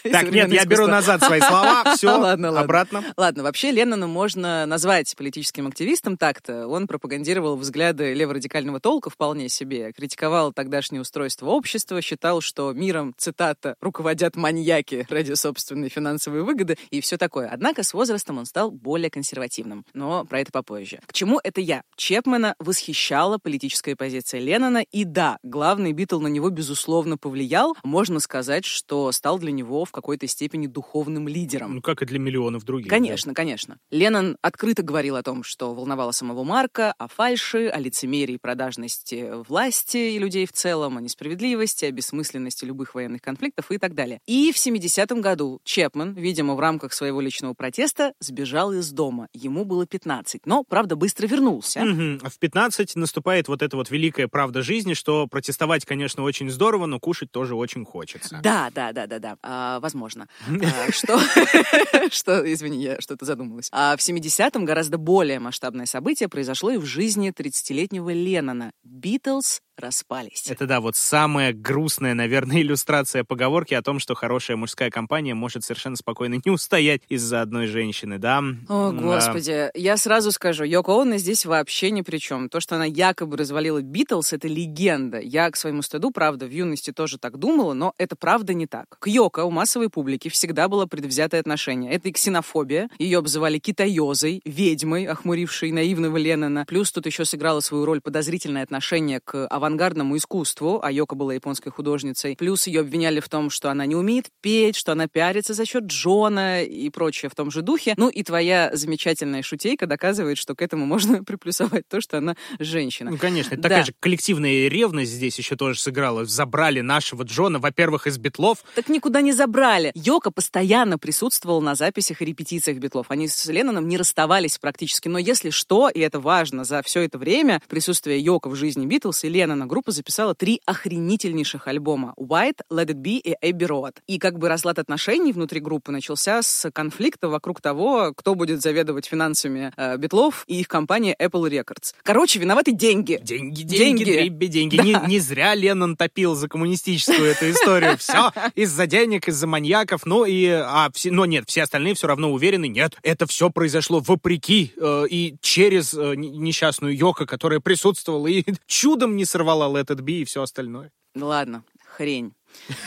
Так, нет, я беру назад свои слова. Все, Ладно, обратно. Ладно, вообще Леннона можно назвать политическим активистом так-то. Он пропагандировал взгляды леворадикального толка вполне себе, критиковал тогдашнее устройство общества, считал, что миром, цитата, руководят маньяки ради собственной финансовой выгоды и все такое. Однако с возрастом он стал более консервативным. Но про это попозже. К чему это я? Чепмена восхищала политическая позиция Леннона, и да, главный Битл на него, безусловно, повлиял. Можно сказать, что стал для него в какой-то степени духовным лидером. Ну, как и для миллионов других. Конечно, конечно. Леннон открыто говорил о том, что волновало самого Марка, о фальши, о лицемерии и продажности власти и людей в целом, о несправедливости, о бессмысленности любых военных конфликтов и так далее. И в 70-м году Чепмен, видимо, в рамках своего личного протеста, сбежал из дома. Ему было 15, но, правда, быстро вернулся. А В 15 наступает вот эта вот великая правда жизни, что протестовать, конечно, очень здорово, но кушать тоже очень хочется. Да, да, да, да, да. А, возможно. А, что, что, извини, я что-то задумалась. А в 70-м гораздо более масштабное событие произошло и в жизни 30-летнего Леннона. Битлз распались. Это да, вот самая грустная, наверное, иллюстрация поговорки о том, что хорошая мужская компания может совершенно спокойно не устоять из-за одной женщины, да? О, Да. господи, я сразу скажу, Йоко Оно здесь вообще ни при чем. То, что она якобы развалила Битлз, это легенда. Я к своему стыду, правда, в юности тоже так думала, но это правда не так. К Йоко у массовой публики всегда было предвзятое отношение. Это и ксенофобия. Ее обзывали китаёзой, ведьмой, охмурившей наивного Леннона. Плюс тут еще сыграло свою роль подозрительное отношение к авангардному искусству, а Йоко была японской художницей. Плюс ее обвиняли в том, что она не умеет петь, что она пиарится за счет Джона и прочее в том же духе. Ну и твоя замечательная шутейка доказывает, что к этому можно приплюсовать то, что она женщина. Ну, конечно, это Да. такая же коллективная ревность здесь еще тоже сыграла. Забрали нашего Джона, во-первых, из Битлов. Так никуда не забрали. Йока постоянно присутствовала на записях и репетициях Битлов. Они с Ленноном не расставались практически. Но если что, и это важно, за все это время присутствия Йока в жизни Битлз и Леннона группа записала три охренительнейших альбома. White, Let It Be и Abbey Road. И как бы разлад отношений внутри группы начался с конфликта вокруг того, кто будет заведовать финансами э, Битлов и их компания Apple Records. Короче, виноваты деньги. Деньги, деньги, Деньги. деньги. Не, не зря Леннон топил за коммунистическую эту историю. Все из-за денег, из-за маньяков. Ну и, а, все, но нет, все остальные все равно уверены, нет, это все произошло вопреки э, и через э, несчастную Йоко, которая присутствовала и чудом не сорвала Let It Be и все остальное. Ну ладно, хрень.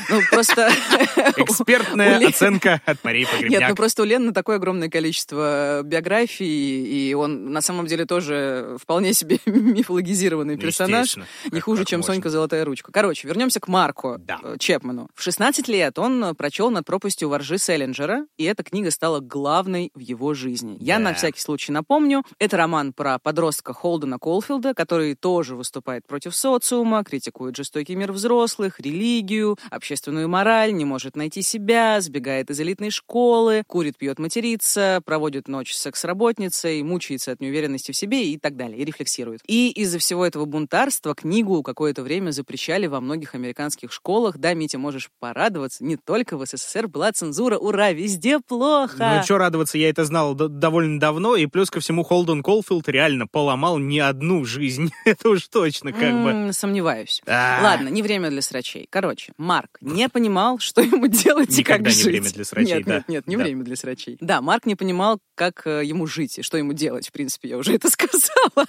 Ну, просто... Экспертная Лен- оценка от Марии Нет, ну Погребняк. просто у Лены такое огромное количество биографий, и он на самом деле тоже вполне себе мифологизированный персонаж. Не хуже, чем можно. Сонька Золотая Ручка. Короче, вернемся к Марку Да. э, Чепману. В 16 лет он прочел «Над пропастью воржи» Селлинджера, и эта книга стала главной в его жизни. Я Да. на всякий случай напомню, это роман про подростка Холдена Колфилда, который тоже выступает против социума, критикует жестокий мир взрослых, религию, общественную мораль, не может найти себя, сбегает из элитной школы, курит, пьет, матерится, проводит ночь с секс-работницей, мучается от неуверенности в себе и так далее, и рефлексирует. И из-за всего этого бунтарства книгу какое-то время запрещали во многих американских школах. Да, Митя, можешь порадоваться, не только в СССР была цензура, ура, везде плохо. Ну, что радоваться, я это знал довольно давно, и плюс ко всему Холден Колфилд реально поломал не одну жизнь. это уж точно как бы. Сомневаюсь. А. Ладно, не время для срачей. Короче, Марк не понимал, что ему делать и Никогда как не жить. время для срачей, Нет, да. нет, нет, не Да. время для срачей. Да, Марк не понимал, как э, ему жить и что ему делать. В принципе, я уже это сказала.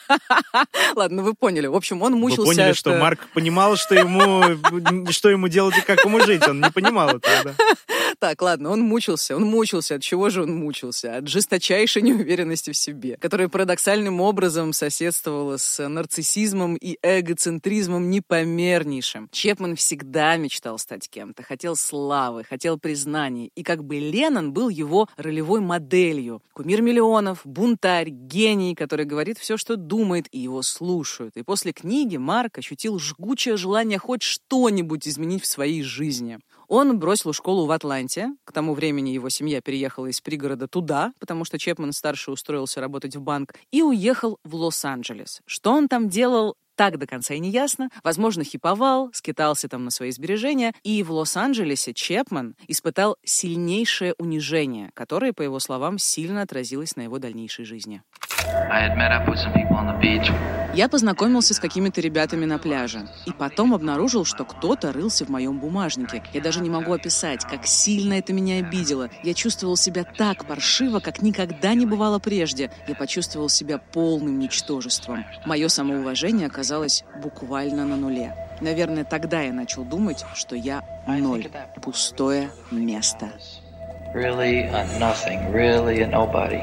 Ладно, вы поняли. В общем, он Вы мучился поняли, от, что э, Марк понимал, что ему, что ему делать и как ему жить. Он не понимал этого, да. Так, ладно, он мучился, он мучился. От чего же он мучился? От жесточайшей неуверенности в себе, которая парадоксальным образом соседствовала с нарциссизмом и эгоцентризмом непомернейшим. Чепман всегда мечтал стать кем-то, хотел славы, хотел признания. И как бы Леннон был его ролевой моделью. Кумир миллионов, бунтарь, гений, который говорит все, что думает, и его слушают. И после книги Марк ощутил жгучее желание хоть что-нибудь изменить в своей жизни. Он бросил школу в Атланте. К тому времени его семья переехала из пригорода туда, потому что Чепман-старший устроился работать в банк, и уехал в Лос-Анджелес. Что он там делал, так до конца и не ясно. Возможно, хиповал, скитался там на свои сбережения. И в Лос-Анджелесе Чепман испытал сильнейшее унижение, которое, по его словам, сильно отразилось на его дальнейшей жизни. Я познакомился с какими-то ребятами на пляже. И потом обнаружил, что кто-то рылся в моем бумажнике. Я даже не могу описать, как сильно это меня обидело. Я чувствовал себя так паршиво, как никогда не бывало прежде. Я почувствовал себя полным ничтожеством. Мое самоуважение оказалось буквально на нуле. Наверное, тогда я начал думать, что я ноль. Пустое место. Really a nothing, really a nobody.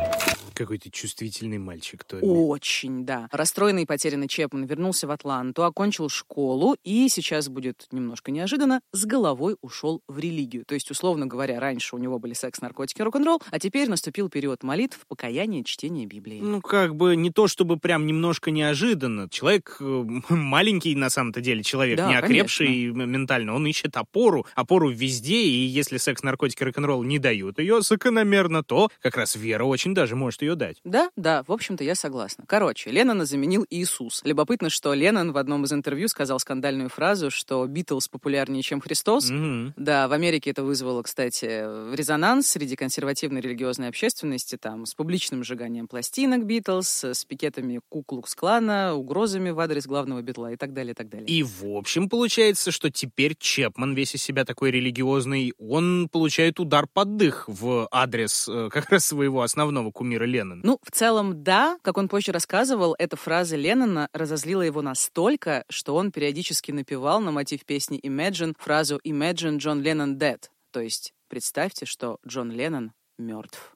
Какой то чувствительный мальчик, Томми. Очень, да. Расстроенный и потерянный Чепман вернулся в Атланту, окончил школу и сейчас будет немножко неожиданно, с головой ушел в религию. То есть, условно говоря, раньше у него были секс, наркотики, рок-н-ролл, а теперь наступил период молитв, покаяния, чтения Библии. Ну, как бы не то, чтобы прям немножко неожиданно. Человек э, маленький на самом-то деле, человек да, не окрепший конечно. ментально. Он ищет опору, опору везде, и если секс, наркотики, рок-н-ролл не дают ее закономерно, то как раз вера очень даже может ее дать. Да, да, в общем-то, я согласна. Короче, Леннона заменил Иисус. Любопытно, что Леннон в одном из интервью сказал скандальную фразу, что Битлз популярнее, чем Христос. Mm-hmm. Да, в Америке это вызвало, кстати, резонанс среди консервативной религиозной общественности, там, с публичным сжиганием пластинок Битлз, с пикетами Куклукс-клана, угрозами в адрес главного Битла и так далее, и так далее. И, в общем, получается, что теперь Чепман, весь из себя такой религиозный, он получает удар под дых в адрес э, как раз своего основного кумира Леннон. Ну, в целом, да. Как он позже рассказывал, эта фраза Леннона разозлила его настолько, что он периодически напевал на мотив песни Imagine фразу Imagine John Lennon dead. То есть, представьте, что Джон Леннон мертв.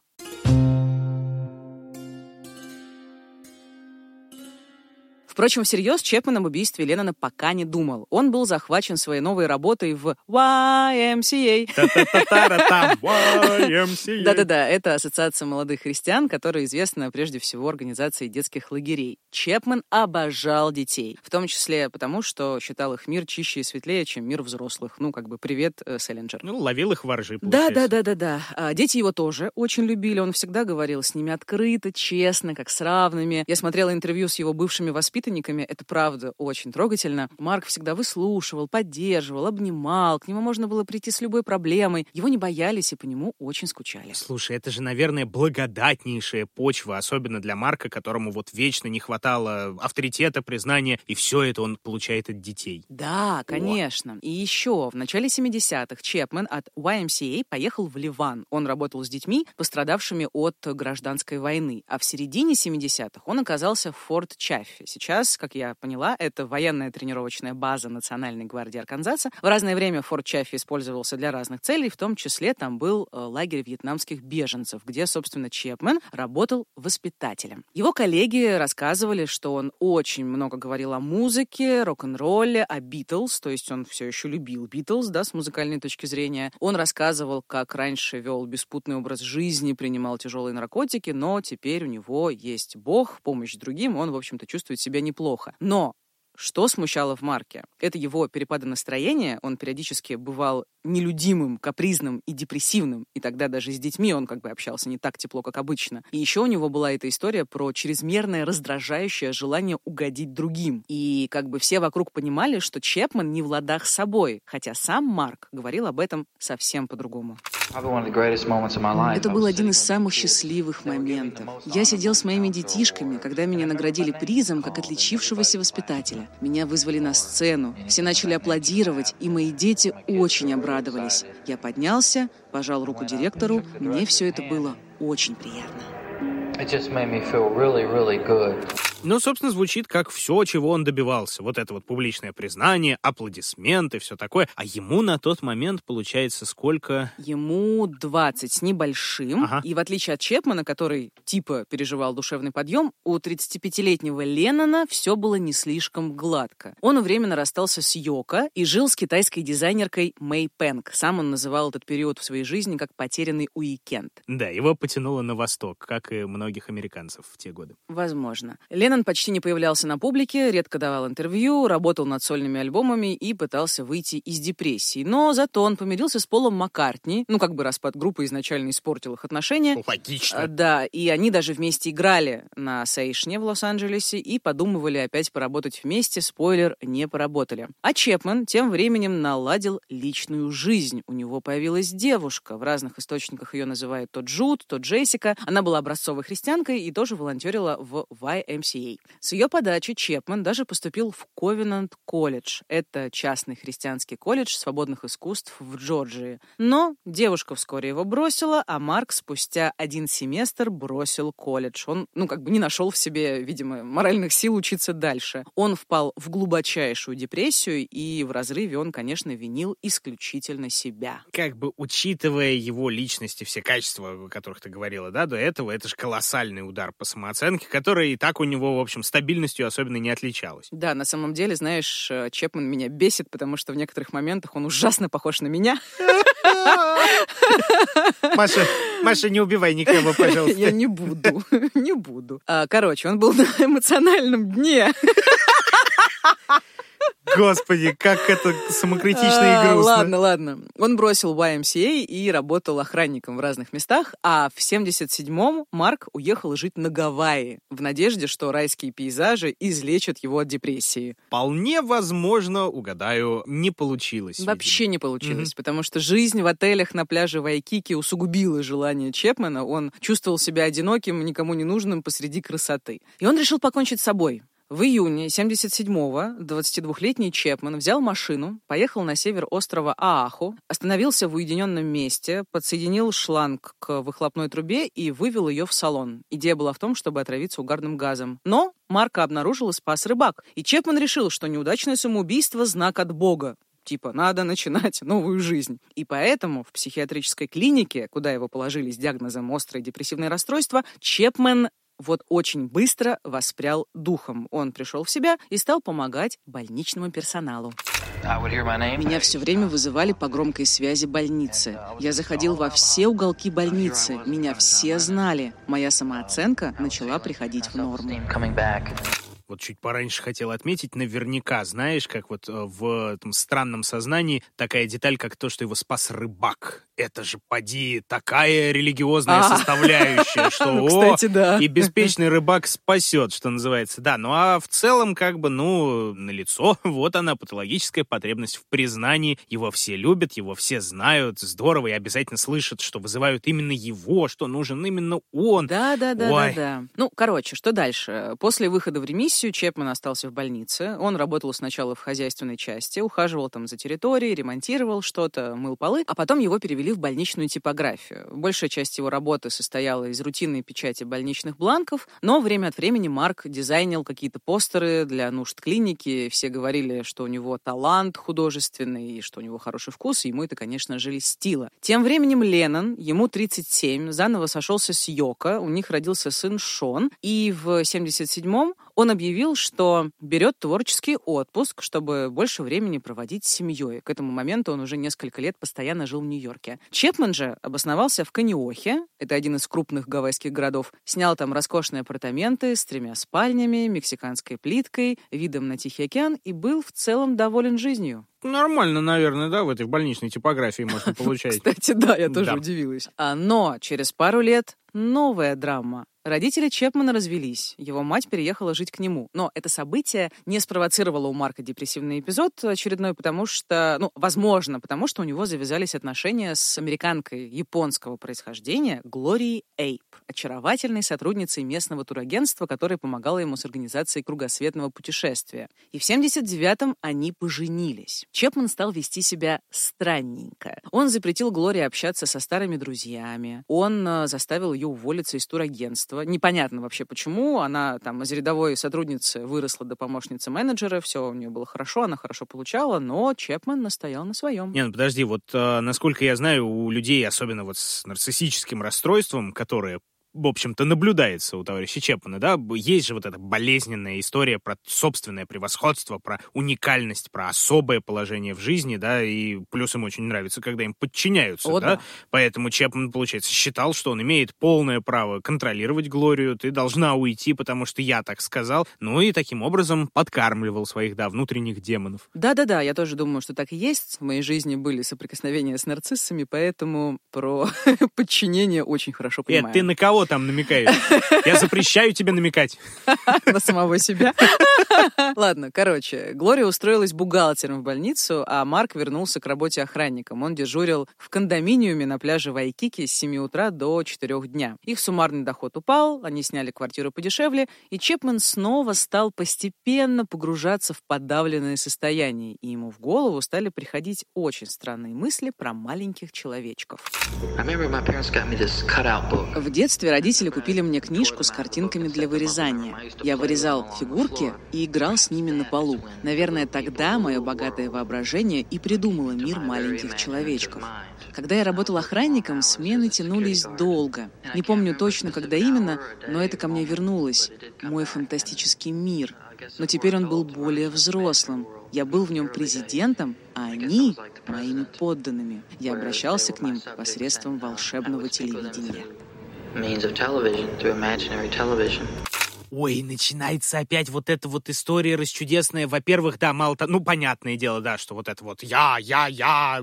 Впрочем, всерьез Чепман об убийстве Леннона пока не думал. Он был захвачен своей новой работой в YMCA. Да-да-да, это Ассоциация молодых христиан, которая известна прежде всего организацией детских лагерей. Чепман обожал детей, в том числе потому, что считал их мир чище и светлее, чем мир взрослых. Ну, как бы привет, э, Селлинджер. Ну, ловил их воржи, Да-да-да-да-да. А дети его тоже очень любили. Он всегда говорил с ними открыто, честно, как с равными. Я смотрела интервью с его бывшими воспитанниками, воспитанниками, это правда очень трогательно. Марк всегда выслушивал, поддерживал, обнимал, к нему можно было прийти с любой проблемой. Его не боялись и по нему очень скучали. Слушай, это же, наверное, благодатнейшая почва, особенно для Марка, которому вот вечно не хватало авторитета, признания, и все это он получает от детей. Да, конечно. О. И еще в начале 70-х Чепмен от YMCA поехал в Ливан. Он работал с детьми, пострадавшими от гражданской войны. А в середине 70-х он оказался в Форт Чаффе. Сейчас Сейчас, как я поняла, это военная тренировочная база Национальной гвардии Арканзаса. В разное время Форт Чаффи использовался для разных целей, в том числе там был э, лагерь вьетнамских беженцев, где, собственно, Чепмен работал воспитателем. Его коллеги рассказывали, что он очень много говорил о музыке, рок-н-ролле, о Битлз, то есть он все еще любил Битлз, да, с музыкальной точки зрения. Он рассказывал, как раньше вел беспутный образ жизни, принимал тяжелые наркотики, но теперь у него есть Бог, помощь другим, он, в общем-то, чувствует себя неплохо. Но что смущало в Марке? Это его перепады настроения. Он периодически бывал нелюдимым, капризным и депрессивным. И тогда даже с детьми он как бы общался не так тепло, как обычно. И еще у него была эта история про чрезмерное раздражающее желание угодить другим. И как бы все вокруг понимали, что Чепман не в ладах с собой. Хотя сам Марк говорил об этом совсем по-другому. Это был один из самых счастливых моментов. Я сидел с моими детишками, когда меня наградили призом как отличившегося воспитателя. Меня вызвали на сцену, все начали аплодировать, и мои дети очень обрадовались. Я поднялся, пожал руку директору, мне все это было очень приятно. It just made me feel really, really good. Ну, собственно, звучит как все, чего он добивался. Вот это вот публичное признание, аплодисменты, все такое. А ему на тот момент, получается, сколько? Ему 20 с небольшим. Ага. И в отличие от Чепмана, который типа переживал душевный подъем, у 35-летнего Леннона все было не слишком гладко. Он временно расстался с Йоко и жил с китайской дизайнеркой Мэй Пэнк. Сам он называл этот период в своей жизни как потерянный уикенд. Да, его потянуло на восток, как и многих американцев в те годы. Возможно. Леннон почти не появлялся на публике, редко давал интервью, работал над сольными альбомами и пытался выйти из депрессии. Но зато он помирился с Полом Маккартни. Ну, как бы распад группы изначально испортил их отношения. Логично. А, Да, и они даже вместе играли на Сейшне в Лос-Анджелесе и подумывали опять поработать вместе. Спойлер, не поработали. А Чепман тем временем наладил личную жизнь. У него появилась девушка. В разных источниках ее называют то Джуд, то Джессика. Она была образцовой христианкой и тоже волонтерила в YMCA. С ее подачи Чепман даже поступил в Ковенант колледж. Это частный христианский колледж свободных искусств в Джорджии. Но девушка вскоре его бросила, а Марк спустя один семестр бросил колледж. Он, ну, как бы не нашел в себе, видимо, моральных сил учиться дальше. Он впал в глубочайшую депрессию, и в разрыве он, конечно, винил исключительно себя. Как бы учитывая его личность и все качества, о которых ты говорила, да, до этого, это же колоссальный удар по самооценке, который и так у него, в общем, стабильностью особенно не отличалась. Да, на самом деле, знаешь, э, Чепман меня бесит, потому что в некоторых моментах он ужасно похож на меня. Маша, Маша, не убивай никого, пожалуйста. Я не буду, не буду. А, Короче, он был на эмоциональном дне. Господи, как это самокритично и А, грустно. Ладно, ладно. Он бросил YMCA и работал охранником в разных местах, а в 77-м Марк уехал жить на Гавайи в надежде, что райские пейзажи излечат его от депрессии. Вполне возможно, угадаю, не получилось. Вообще не получилось, потому что жизнь в отелях на пляже Вайкики усугубила желание Чепмана. Он чувствовал себя одиноким, никому не нужным посреди красоты. И он решил покончить с собой. В июне 77-го 22-летний Чепман взял машину, поехал на север острова Ааху, остановился в уединенном месте, подсоединил шланг к выхлопной трубе и вывел ее в салон. Идея была в том, чтобы отравиться угарным газом. Но Марка обнаружил и спас рыбак. И Чепман решил, что неудачное самоубийство – знак от Бога. Типа, надо начинать новую жизнь. И поэтому в психиатрической клинике, куда его положили с диагнозом острое депрессивное расстройство, Чепмен вот очень быстро воспрял духом. Он пришел в себя и стал помогать больничному персоналу. Меня все время вызывали по громкой связи больницы. Я заходил во все уголки больницы. Меня все знали. Моя самооценка начала приходить в норму. Вот чуть пораньше хотел отметить, наверняка, знаешь, как вот э, в этом странном сознании такая деталь, как то, что его спас рыбак. Это же, поди, такая религиозная А. составляющая, что Ну, о, кстати, да. и беспечный рыбак спасет, что называется. Да, ну а в целом, как бы, ну, на лицо, вот она, патологическая потребность в признании. Его все любят, его все знают, здорово, и обязательно слышат, что вызывают именно его, что нужен именно он. Да, да, да, Ой. да, да. Ну, короче, что дальше? После выхода в ремиссию Чепман остался в больнице. Он работал сначала в хозяйственной части, ухаживал там за территорией, ремонтировал что-то, мыл полы, а потом его перевели в больничную типографию. Большая часть его работы состояла из рутинной печати больничных бланков, но время от времени Марк дизайнил какие-то постеры для нужд клиники. Все говорили, что у него талант художественный, и что у него хороший вкус, и ему это, конечно же, льстило. Тем временем Леннон, ему 37, заново сошелся с Йоко, у них родился сын Шон, и в 77-м он объявил, что берет творческий отпуск, чтобы больше времени проводить с семьей. К этому моменту он уже несколько лет постоянно жил в Нью-Йорке. Чепман же обосновался в Каниохе, это один из крупных гавайских городов, снял там роскошные апартаменты с тремя спальнями, мексиканской плиткой, видом на Тихий океан и был в целом доволен жизнью. Нормально, наверное, да, в этой больничной типографии можно получать. Кстати, да, я тоже Да. удивилась. А, но через пару лет новая драма. Родители Чепмана развелись. Его мать переехала жить к нему. Но это событие не спровоцировало у Марка депрессивный эпизод очередной, потому что, ну, возможно, потому что у него завязались отношения с американкой японского происхождения Глорией Эйп, очаровательной сотрудницей местного турагентства, которая помогала ему с организацией кругосветного путешествия. И в 79-м они поженились. Чепман стал вести себя странненько. Он запретил Глории общаться со старыми друзьями. Он э, заставил ее уволиться из турагентства. Непонятно вообще почему. Она там из рядовой сотрудницы выросла до помощницы менеджера. Все у нее было хорошо, она хорошо получала, но Чепман настоял на своем. Не, ну подожди, вот э, насколько я знаю, у людей, особенно вот с нарциссическим расстройством, которые в общем-то, наблюдается у товарища Чепмана, да, есть же вот эта болезненная история про собственное превосходство, про уникальность, про особое положение в жизни, да, и плюс им очень нравится, когда им подчиняются, О, да? да. поэтому Чепман, получается, считал, что он имеет полное право контролировать Глорию, ты должна уйти, потому что я так сказал, ну и таким образом подкармливал своих, да, внутренних демонов. Да-да-да, я тоже думаю, что так и есть. В моей жизни были соприкосновения с нарциссами, поэтому про подчинение очень хорошо Эд, понимаю. ты на кого там намекаешь? Я запрещаю тебе намекать. на самого себя. Ладно, короче, Глория устроилась бухгалтером в больницу, а Марк вернулся к работе охранником. Он дежурил в кондоминиуме на пляже Вайкики с 7 утра до 4 дня. Их суммарный доход упал, они сняли квартиру подешевле, и Чепман снова стал постепенно погружаться в подавленное состояние, и ему в голову стали приходить очень странные мысли про маленьких человечков. В детстве родители купили мне книжку с картинками для вырезания. Я вырезал фигурки и играл с ними на полу. Наверное, тогда мое богатое воображение и придумало мир маленьких человечков. Когда я работал охранником, смены тянулись долго. Не помню точно, когда именно, но это ко мне вернулось. Мой фантастический мир. Но теперь он был более взрослым. Я был в нем президентом, а они — моими подданными. Я обращался к ним посредством волшебного телевидения. Means of television through imaginary television. Ой, начинается опять вот эта вот история расчудесная. Во-первых, да, мало того, ну, понятное дело, да, что вот это вот я, я, я,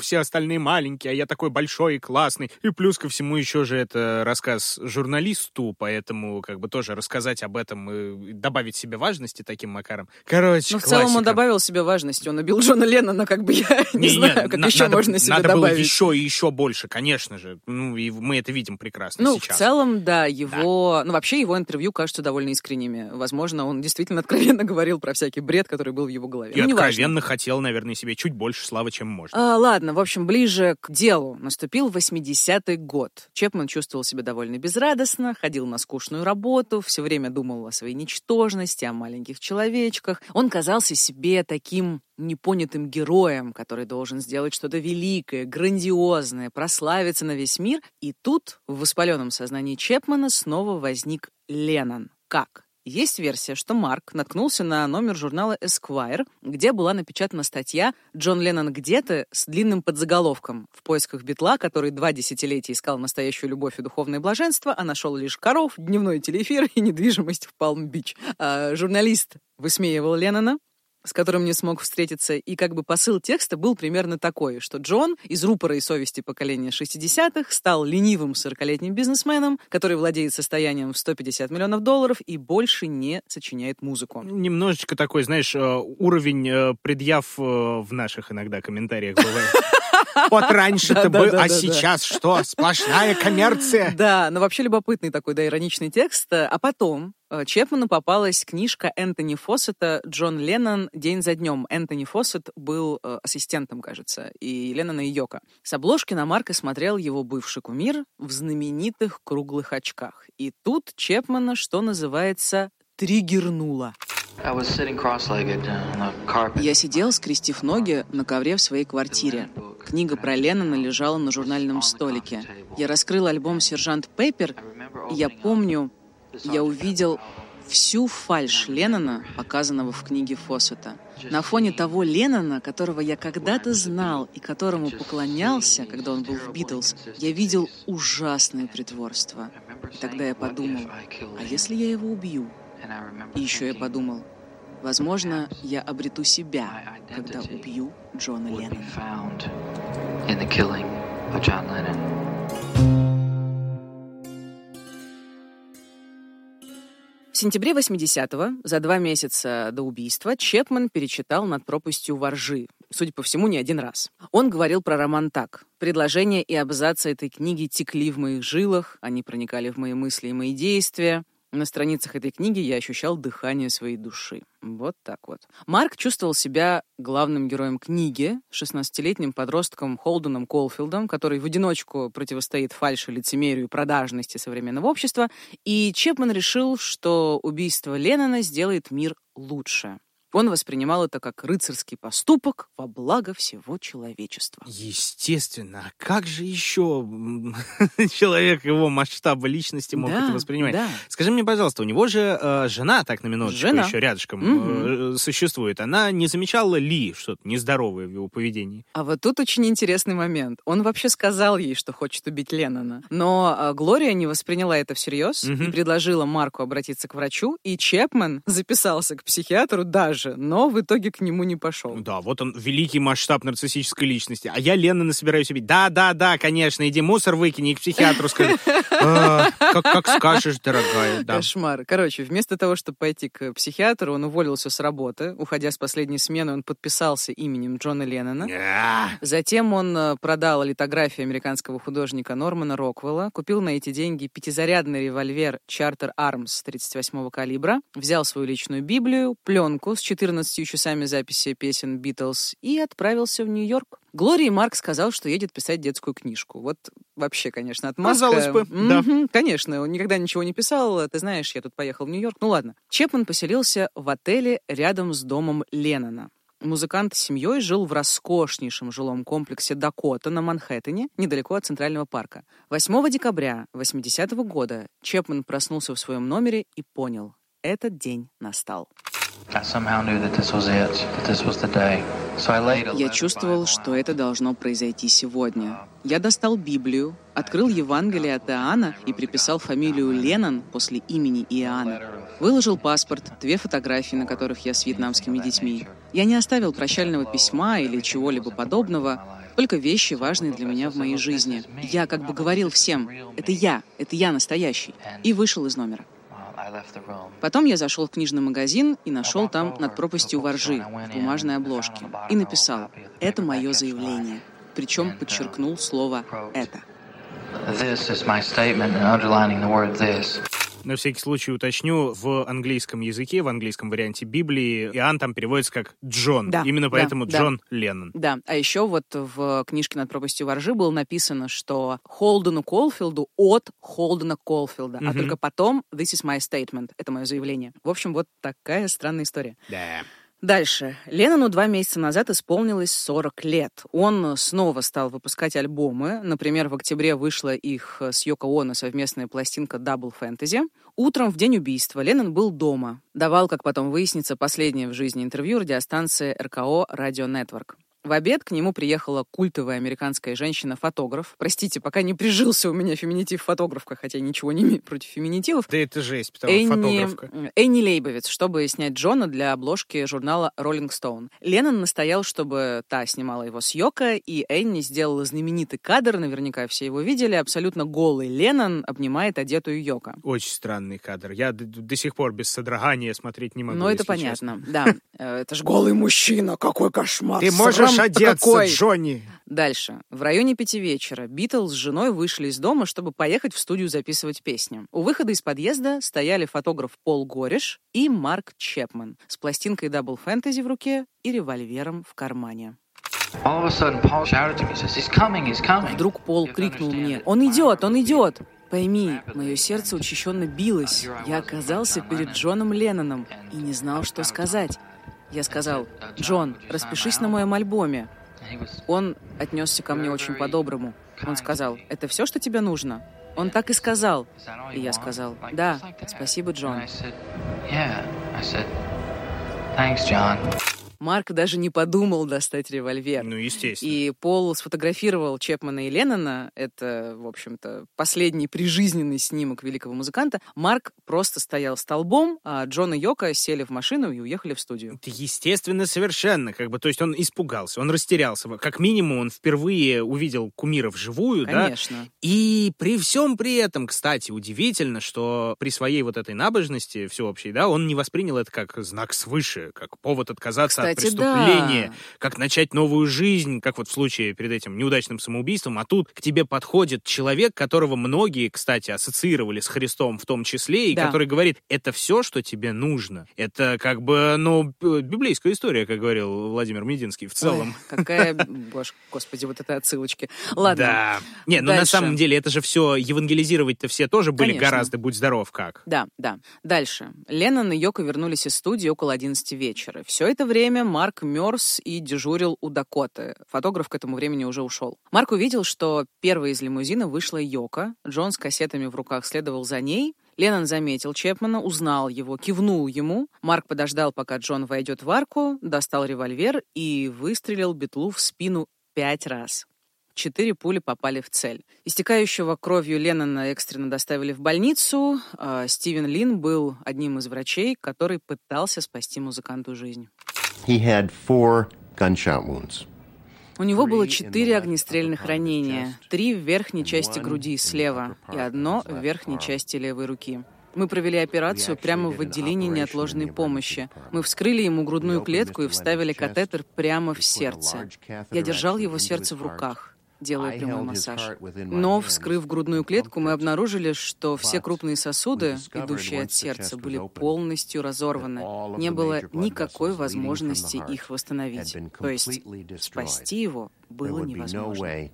все остальные маленькие, а я такой большой и классный. И плюс ко всему еще же это рассказ журналисту, поэтому как бы тоже рассказать об этом и добавить себе важности таким макаром. Короче, Ну, в целом он классика. добавил себе важности. Он убил Джона Леннона, как бы я не, Не-не, знаю, как на- еще надо- можно себе Надо добавить. было еще и еще больше, конечно же. Ну, и мы это видим прекрасно Ну, сейчас. в целом, да, его... Ну, вообще, его интервью кажутся довольно искренними. Возможно, он действительно откровенно говорил про всякий бред, который был в его голове. И ну, откровенно хотел, наверное, себе чуть больше славы, чем можно. А, ладно, в общем, ближе к делу. Наступил 80-й год. Чепман чувствовал себя довольно безрадостно, ходил на скучную работу, все время думал о своей ничтожности, о маленьких человечках. Он казался себе таким непонятым героем, который должен сделать что-то великое, грандиозное, прославиться на весь мир. И тут в воспаленном сознании Чепмана снова возник Леннон. Как? Есть версия, что Марк наткнулся на номер журнала Esquire, где была напечатана статья «Джон Леннон где-то» с длинным подзаголовком «В поисках Битла, который два десятилетия искал настоящую любовь и духовное блаженство, а нашел лишь коров, дневной телеэфир и недвижимость в Палм-Бич». А журналист высмеивал Леннона, с которым не смог встретиться, и как бы посыл текста был примерно такой, что Джон из рупора и совести поколения 60-х стал ленивым 40-летним бизнесменом, который владеет состоянием в 150 миллионов долларов и больше не сочиняет музыку. Немножечко такой, знаешь, э, уровень э, предъяв э, в наших иногда комментариях бывает. Вот раньше-то был, а Да-да-да-да-да. сейчас что? Сплошная коммерция. Да, но вообще любопытный такой, да, ироничный текст. А потом э, Чепману попалась книжка Энтони Фоссета «Джон Леннон. День за днем». Энтони Фоссет был э, ассистентом, кажется, и Леннона и Йока. С обложки на Марка смотрел его бывший кумир в знаменитых круглых очках. И тут Чепмана, что называется, триггернуло. Я сидел, скрестив ноги, на ковре в своей квартире. Книга про Леннона лежала на журнальном столике. Я раскрыл альбом «Сержант Пеппер», и я помню, я увидел всю фальшь Леннона, показанного в книге Фоссета. На фоне того Леннона, которого я когда-то знал и которому поклонялся, когда он был в «Битлз», я видел ужасное притворство. И тогда я подумал, а если я его убью? И еще я подумал, возможно, я обрету себя, когда убью Джона Леннона. В сентябре 80-го, за два месяца до убийства, Чепман перечитал «Над пропастью воржи». Судя по всему, не один раз. Он говорил про роман так. «Предложения и абзацы этой книги текли в моих жилах, они проникали в мои мысли и мои действия. На страницах этой книги я ощущал дыхание своей души. Вот так вот. Марк чувствовал себя главным героем книги, 16-летним подростком Холденом Колфилдом, который в одиночку противостоит фальши, лицемерию и продажности современного общества, и Чепман решил, что убийство Леннона сделает мир лучше. Он воспринимал это как рыцарский поступок во благо всего человечества. Естественно. А как же еще человек его масштаба личности мог Да, это воспринимать? да. Скажи мне, пожалуйста, у него же э, жена, так на минуточку, Жена. еще рядышком Мгм. э, существует. Она не замечала ли что-то нездоровое в его поведении? А вот тут очень интересный момент. Он вообще сказал ей, что хочет убить Леннона. Но а, Глория не восприняла это всерьез Мгм. и предложила Марку обратиться к врачу, и Чепмен записался к психиатру даже, но в итоге к нему не пошел. Да, вот он, великий масштаб нарциссической личности. А я Леннона собираюсь убить. Да, да, да, конечно, иди мусор выкини и к психиатру скажи. «А, Как скажешь, дорогая. Кошмар. Короче, вместо того, чтобы пойти к психиатру, он уволился с работы. Уходя с последней смены, он подписался именем Джона Леннона. Затем он э, продал литографии американского художника Нормана Роквелла, купил на эти деньги пятизарядный револьвер Charter Arms 38-го калибра, взял свою личную Библию, пленку с 14 часами записи песен Битлз и отправился в Нью-Йорк. Глории Марк сказал, что едет писать детскую книжку. Вот вообще, конечно, отмазка. Казалось бы, да. Мгм, Конечно, он никогда ничего не писал. Ты знаешь, я тут поехал в Нью-Йорк. Ну ладно. Чепман поселился в отеле рядом с домом Леннона. Музыкант с семьей жил в роскошнейшем жилом комплексе Дакота на Манхэттене, недалеко от Центрального парка. 8 декабря 80 года Чепман проснулся в своем номере и понял, этот день настал. Я чувствовал, что это должно произойти сегодня. Я достал Библию, открыл Евангелие от Иоанна и приписал фамилию Леннон после имени Иоанна. Выложил паспорт, две фотографии, на которых я с вьетнамскими детьми. Я не оставил прощального письма или чего-либо подобного, только вещи, важные для меня в моей жизни. Я как бы говорил всем, это я, это я настоящий, и вышел из номера. Потом я зашел в книжный магазин и нашел там над пропастью воржи в бумажной обложке и написал «Это мое заявление». Причем подчеркнул слово «это». This is my statement, and underlining the word this. На всякий случай уточню, в английском языке, в английском варианте Библии, Иоанн там переводится как Джон. Да, Именно да, поэтому да. Джон Леннон. Да, а еще вот в книжке «Над пропастью воржи» было написано, что Холдену Колфилду от Холдена Колфилда, а Мгм. только потом «This is my statement» — это мое заявление. В общем, вот такая странная история. Да. Дальше. Леннону два месяца назад исполнилось 40 лет. Он снова стал выпускать альбомы. Например, в октябре вышла их с Йоко Оно совместная пластинка Double Fantasy. Утром в день убийства Леннон был дома. Давал, как потом выяснится, последнее в жизни интервью радиостанции РКО «Радио Нетворк». В обед к нему приехала культовая американская женщина-фотограф. Простите, пока не прижился у меня феминитив фотографка, хотя ничего не имею против феминитивов. Да это жесть, потому Энни, фотографка. Энни Лейбовиц, чтобы снять Джона для обложки журнала Rolling Stone. Леннон настоял, чтобы та снимала его с Йоко, и Энни сделала знаменитый кадр, наверняка все его видели, абсолютно голый Леннон обнимает одетую Йоко. Очень странный кадр. Я д- д- до сих пор без содрогания смотреть не могу. Ну, это если честно. понятно, да. Э, Это же голый мужчина, какой кошмар. Ты можешь Срам-то одеться, какой. Джонни. Дальше. В районе пяти вечера Битлз с женой вышли из дома, чтобы поехать в студию записывать песни. У выхода из подъезда стояли фотограф Пол Гориш и Марк Чепман с пластинкой Double Fantasy в руке и револьвером в кармане. Вдруг Пол крикнул мне «Он идет! Он идет!» Пойми, мое сердце учащенно билось. Я оказался перед Джоном Ленноном и не знал, что сказать. Я сказал, «Джон, распишись на моем альбоме». Он отнесся ко мне очень по-доброму. Он сказал, «Это все, что тебе нужно?» Он так и сказал. И я сказал, «Да, just like that." спасибо, Джон». Марк даже не подумал достать револьвер. Ну, естественно. И Пол сфотографировал Чепмана и Леннона. Это, в общем-то, последний прижизненный снимок великого музыканта. Марк просто стоял столбом, а Джон и Йока сели в машину и уехали в студию. Это естественно совершенно, как бы, то есть он испугался, он растерялся. Как минимум он впервые увидел кумира вживую, да, Конечно. И при всем при этом, кстати, удивительно, что при своей вот этой набожности всеобщей, да, он не воспринял это как знак свыше, как повод отказаться от Кстати, преступление, да. как начать новую жизнь, как вот в случае перед этим неудачным самоубийством, а тут к тебе подходит человек, которого многие, кстати, ассоциировали с Христом в том числе, и Да. который говорит, это все, что тебе нужно. Это как бы, ну, библейская история, как говорил Владимир Мединский в целом. Ой, какая, боже, господи, вот это отсылочки. Ладно. Да. Не, ну на самом деле это же все, евангелизировать-то все тоже были Конечно. гораздо, будь здоров, как. Да, да. Дальше. Леннон и Йоко вернулись из студии около 11 вечера. Все это время Марк мерз и дежурил у Дакоты. Фотограф к этому времени уже ушел. Марк увидел, что первой из лимузина вышла Йока. Джон с кассетами в руках следовал за ней. Леннон заметил Чепмана, узнал его, кивнул ему. Марк подождал, пока Джон войдет в арку, достал револьвер и выстрелил Бетлу в спину пять раз. Четыре пули попали в цель. Истекающего кровью Леннона экстренно доставили в больницу. А Стивен Лин был одним из врачей, который пытался спасти музыканту жизнь. He had four gunshot wounds. У него было четыре огнестрельных ранения. Три в верхней части груди слева и одно в верхней части левой руки. Мы провели операцию прямо в отделении неотложной помощи. Мы вскрыли ему грудную клетку и вставили катетер прямо в сердце. Я держал его сердце в руках, делая прямой массаж. Но, вскрыв грудную клетку, мы обнаружили, что все крупные сосуды, идущие от сердца, были полностью разорваны. Не было никакой возможности их восстановить. То есть спасти его было невозможно.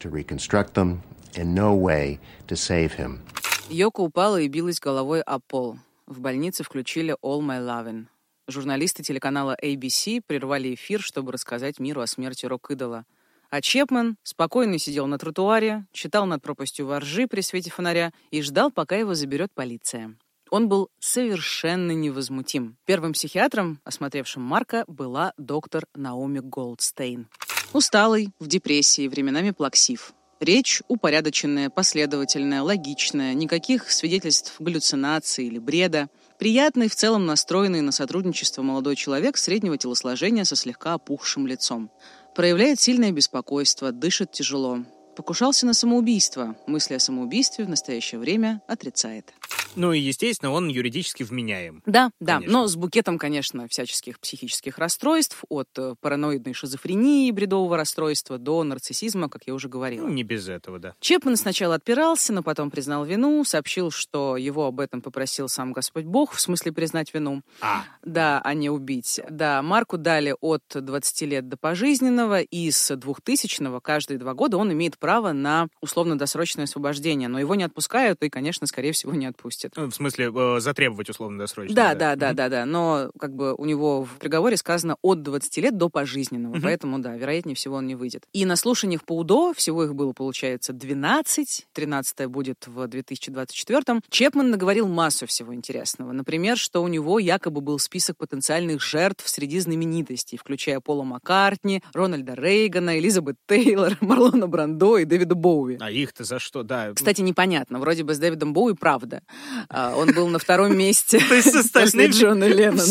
Йоко упала и билась головой о пол. В больнице включили All My Lovin'. Журналисты телеканала ABC прервали эфир, чтобы рассказать миру о смерти рок-идола. А Чепман спокойно сидел на тротуаре, читал над пропастью воржи при свете фонаря и ждал, пока его заберет полиция. Он был совершенно невозмутим. Первым психиатром, осмотревшим Марка, была доктор Наоми Голдстейн. Усталый, в депрессии, временами плаксив. Речь упорядоченная, последовательная, логичная, никаких свидетельств галлюцинации или бреда. Приятный, в целом настроенный на сотрудничество молодой человек среднего телосложения со слегка опухшим лицом. Проявляет сильное беспокойство, дышит тяжело. Покушался на самоубийство. Мысли о самоубийстве в настоящее время отрицает. Ну и, естественно, он юридически вменяем. Да, да, Конечно. но с букетом, конечно, всяческих психических расстройств, от э, параноидной шизофрении, бредового расстройства до нарциссизма, как я уже говорила. Ну, не без этого, да. Чепман сначала отпирался, но потом признал вину, сообщил, что его об этом попросил сам Господь Бог, в смысле признать вину. А, Да, а не убить. Да, Марку дали от 20 лет до пожизненного, и с 2000-го каждые два года он имеет право на условно-досрочное освобождение, но его не отпускают и, конечно, скорее всего, не отпустят. ну, в смысле, э, затребовать условно-досрочно. Да, да, да, да, да. Но как бы у него в приговоре сказано от 20 лет до пожизненного. Мгм. Поэтому, да, вероятнее всего он не выйдет. И на слушаниях по УДО, всего их было, получается, 12, 13 будет в 2024 Чепман наговорил массу всего интересного. Например, что у него якобы был список потенциальных жертв среди знаменитостей, включая Пола Маккартни, Рональда Рейгана, Элизабет Тейлор, Марлона Брандо и Дэвида Боуи. А их-то за что, да. Кстати, непонятно. Вроде бы с Дэвидом Боуи правда. А, Он был на втором месте после Джона Леннона.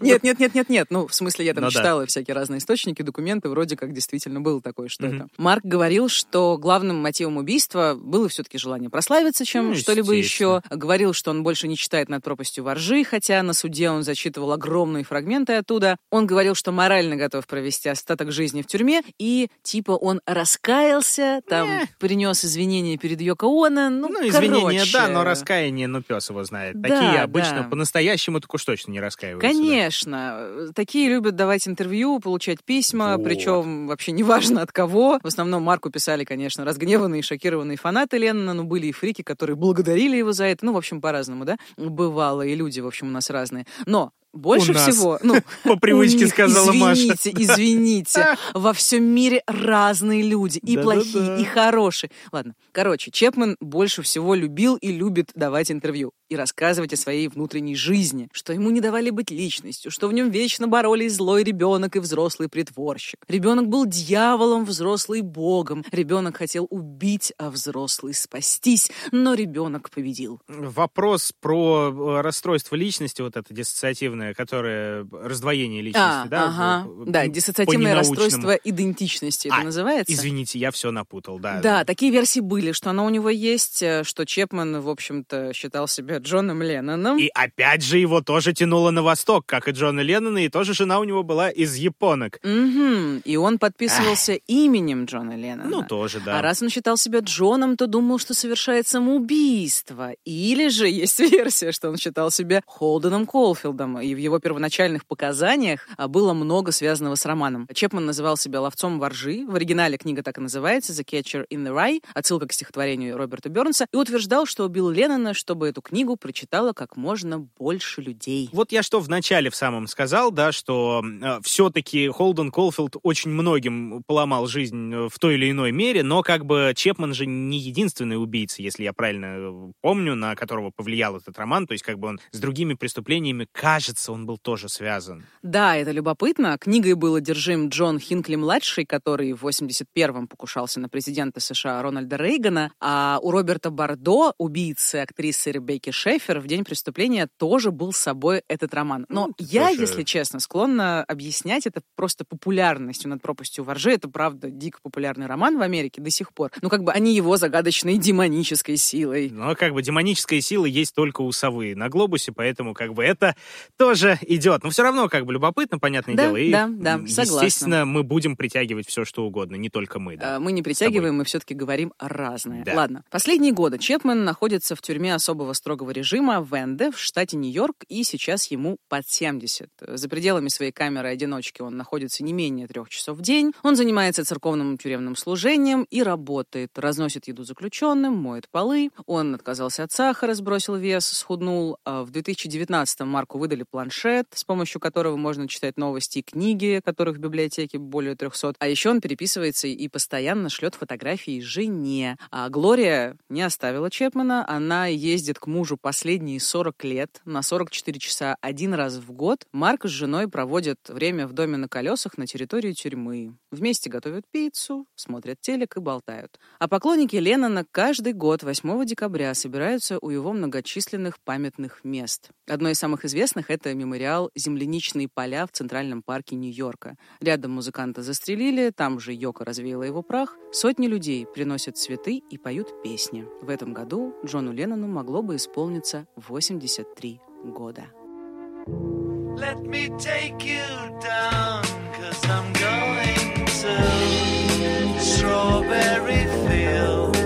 Нет, нет, нет, нет, нет. Ну, в смысле, я там Ну читала всякие разные источники, документы, вроде как действительно было такое, что Мгм. это. Марк говорил, что главным мотивом убийства было все-таки желание прославиться, чем Ну, что-либо еще. Говорил, что он больше не читает над пропастью воржи, хотя на суде он зачитывал огромные фрагменты оттуда. Он говорил, что морально готов провести остаток жизни в тюрьме, и типа он раскаялся, там принес извинения перед Йоко Оно. Ну, Ну, извинения, короче. да, но раскаяние, ну, пес его знает. Да, Такие обычно да. по-настоящему так уж точно не раскаиваются. да. Конечно. Такие любят давать интервью, получать письма, Вот. причем вообще неважно от кого. В основном Марку писали, конечно, разгневанные шокированные фанаты Леннона, но были и фрики, которые благодарили его за это. Ну, в общем, по-разному, да? Бывало, и люди, в общем, у нас разные. Но больше нас. всего... Ну, По привычке них, сказала Маша. извините, извините. Во всем мире разные люди. И Да-да-да. плохие, и хорошие. Ладно. Короче, Чепман больше всего любил и любит давать интервью и рассказывать о своей внутренней жизни, что ему не давали быть личностью, что в нем вечно боролись злой ребенок и взрослый притворщик. Ребенок был дьяволом, взрослый богом. Ребенок хотел убить, а взрослый спастись, но ребенок победил. Вопрос про э, расстройство личности, вот это диссоциативное, которое раздвоение личности, А, да? ага. в- Да, по диссоциативное расстройство идентичности это А, называется. Извините, я все напутал, да. Да, такие версии были, что оно у него есть, э, что Чепман, в общем-то, считал себя Джоном Ленноном. И опять же его тоже тянуло на восток, как и Джона Леннона, и тоже жена у него была из японок. Мгм. И он подписывался именем Джона Леннона. Ну, тоже, да. А раз он считал себя Джоном, то думал, что совершает самоубийство. Или же есть версия, что он считал себя Холденом Колфилдом. И в его первоначальных показаниях а, было много связанного с романом. Чепман называл себя ловцом воржи. В оригинале книга так и называется «The Catcher in the Rye», отсылка к стихотворению Роберта Бернса, и утверждал, что убил Леннона, чтобы эту книгу прочитало как можно больше людей. Вот я что в начале в самом сказал, да, что э, все-таки Холден Колфилд очень многим поломал жизнь э, в той или иной мере, но как бы Чепман же не единственный убийца, если я правильно э, помню, на которого повлиял этот роман, то есть как бы он с другими преступлениями, кажется, он был тоже связан. Да, это любопытно. Книгой был одержим Джон Хинкли-младший, который в 81-м покушался на президента США Рональда Рейгана, а у Роберта Бардо, убийцы актрисы Ребекки Шефер, в день преступления тоже был с собой этот роман. Но Ну, я, тоже- если честно, склонна объяснять это просто популярностью над пропастью воржи. Это, правда, дико популярный роман в Америке до сих пор. Ну, как бы, они его загадочной демонической силой. Но как бы демоническая сила есть только у совы на глобусе, поэтому как бы это тоже идет. Но все равно как бы любопытно, понятное Да, дело. И, да, согласна. Естественно, мы будем притягивать все, что угодно, не только мы, да. А, Мы не притягиваем, мы все-таки говорим разное. Да. Ладно. Последние годы Чепмен находится в тюрьме особого строгого режима в Энде в штате Нью-Йорк, и сейчас ему под 70. За пределами своей камеры-одиночки он находится не менее трех часов в день. Он занимается церковным тюремным служением и работает. Разносит еду заключенным, моет полы. Он отказался от сахара, сбросил вес, схуднул. А В 2019 Марку выдали планшет, с помощью которого можно читать новости и книги, которых в библиотеке более 300. А еще он переписывается и постоянно шлет фотографии жене. А Глория не оставила Чепмана. Она ездит к мужу последние 40 лет на 44 часа один раз в год. Марк с женой проводят время в доме на колесах на территории тюрьмы. Вместе готовят пиццу, смотрят телек и болтают. А поклонники Леннона каждый год 8 декабря собираются у его многочисленных памятных мест. Одно из самых известных — это мемориал «Земляничные поля» в Центральном парке Нью-Йорка. Рядом музыканта застрелили, там же Йока развеяла его прах. Сотни людей приносят цветы и поют песни. В этом году Джону Леннону могло бы исполниться 83 года. Let me take you down, cause I'm going to strawberry fields.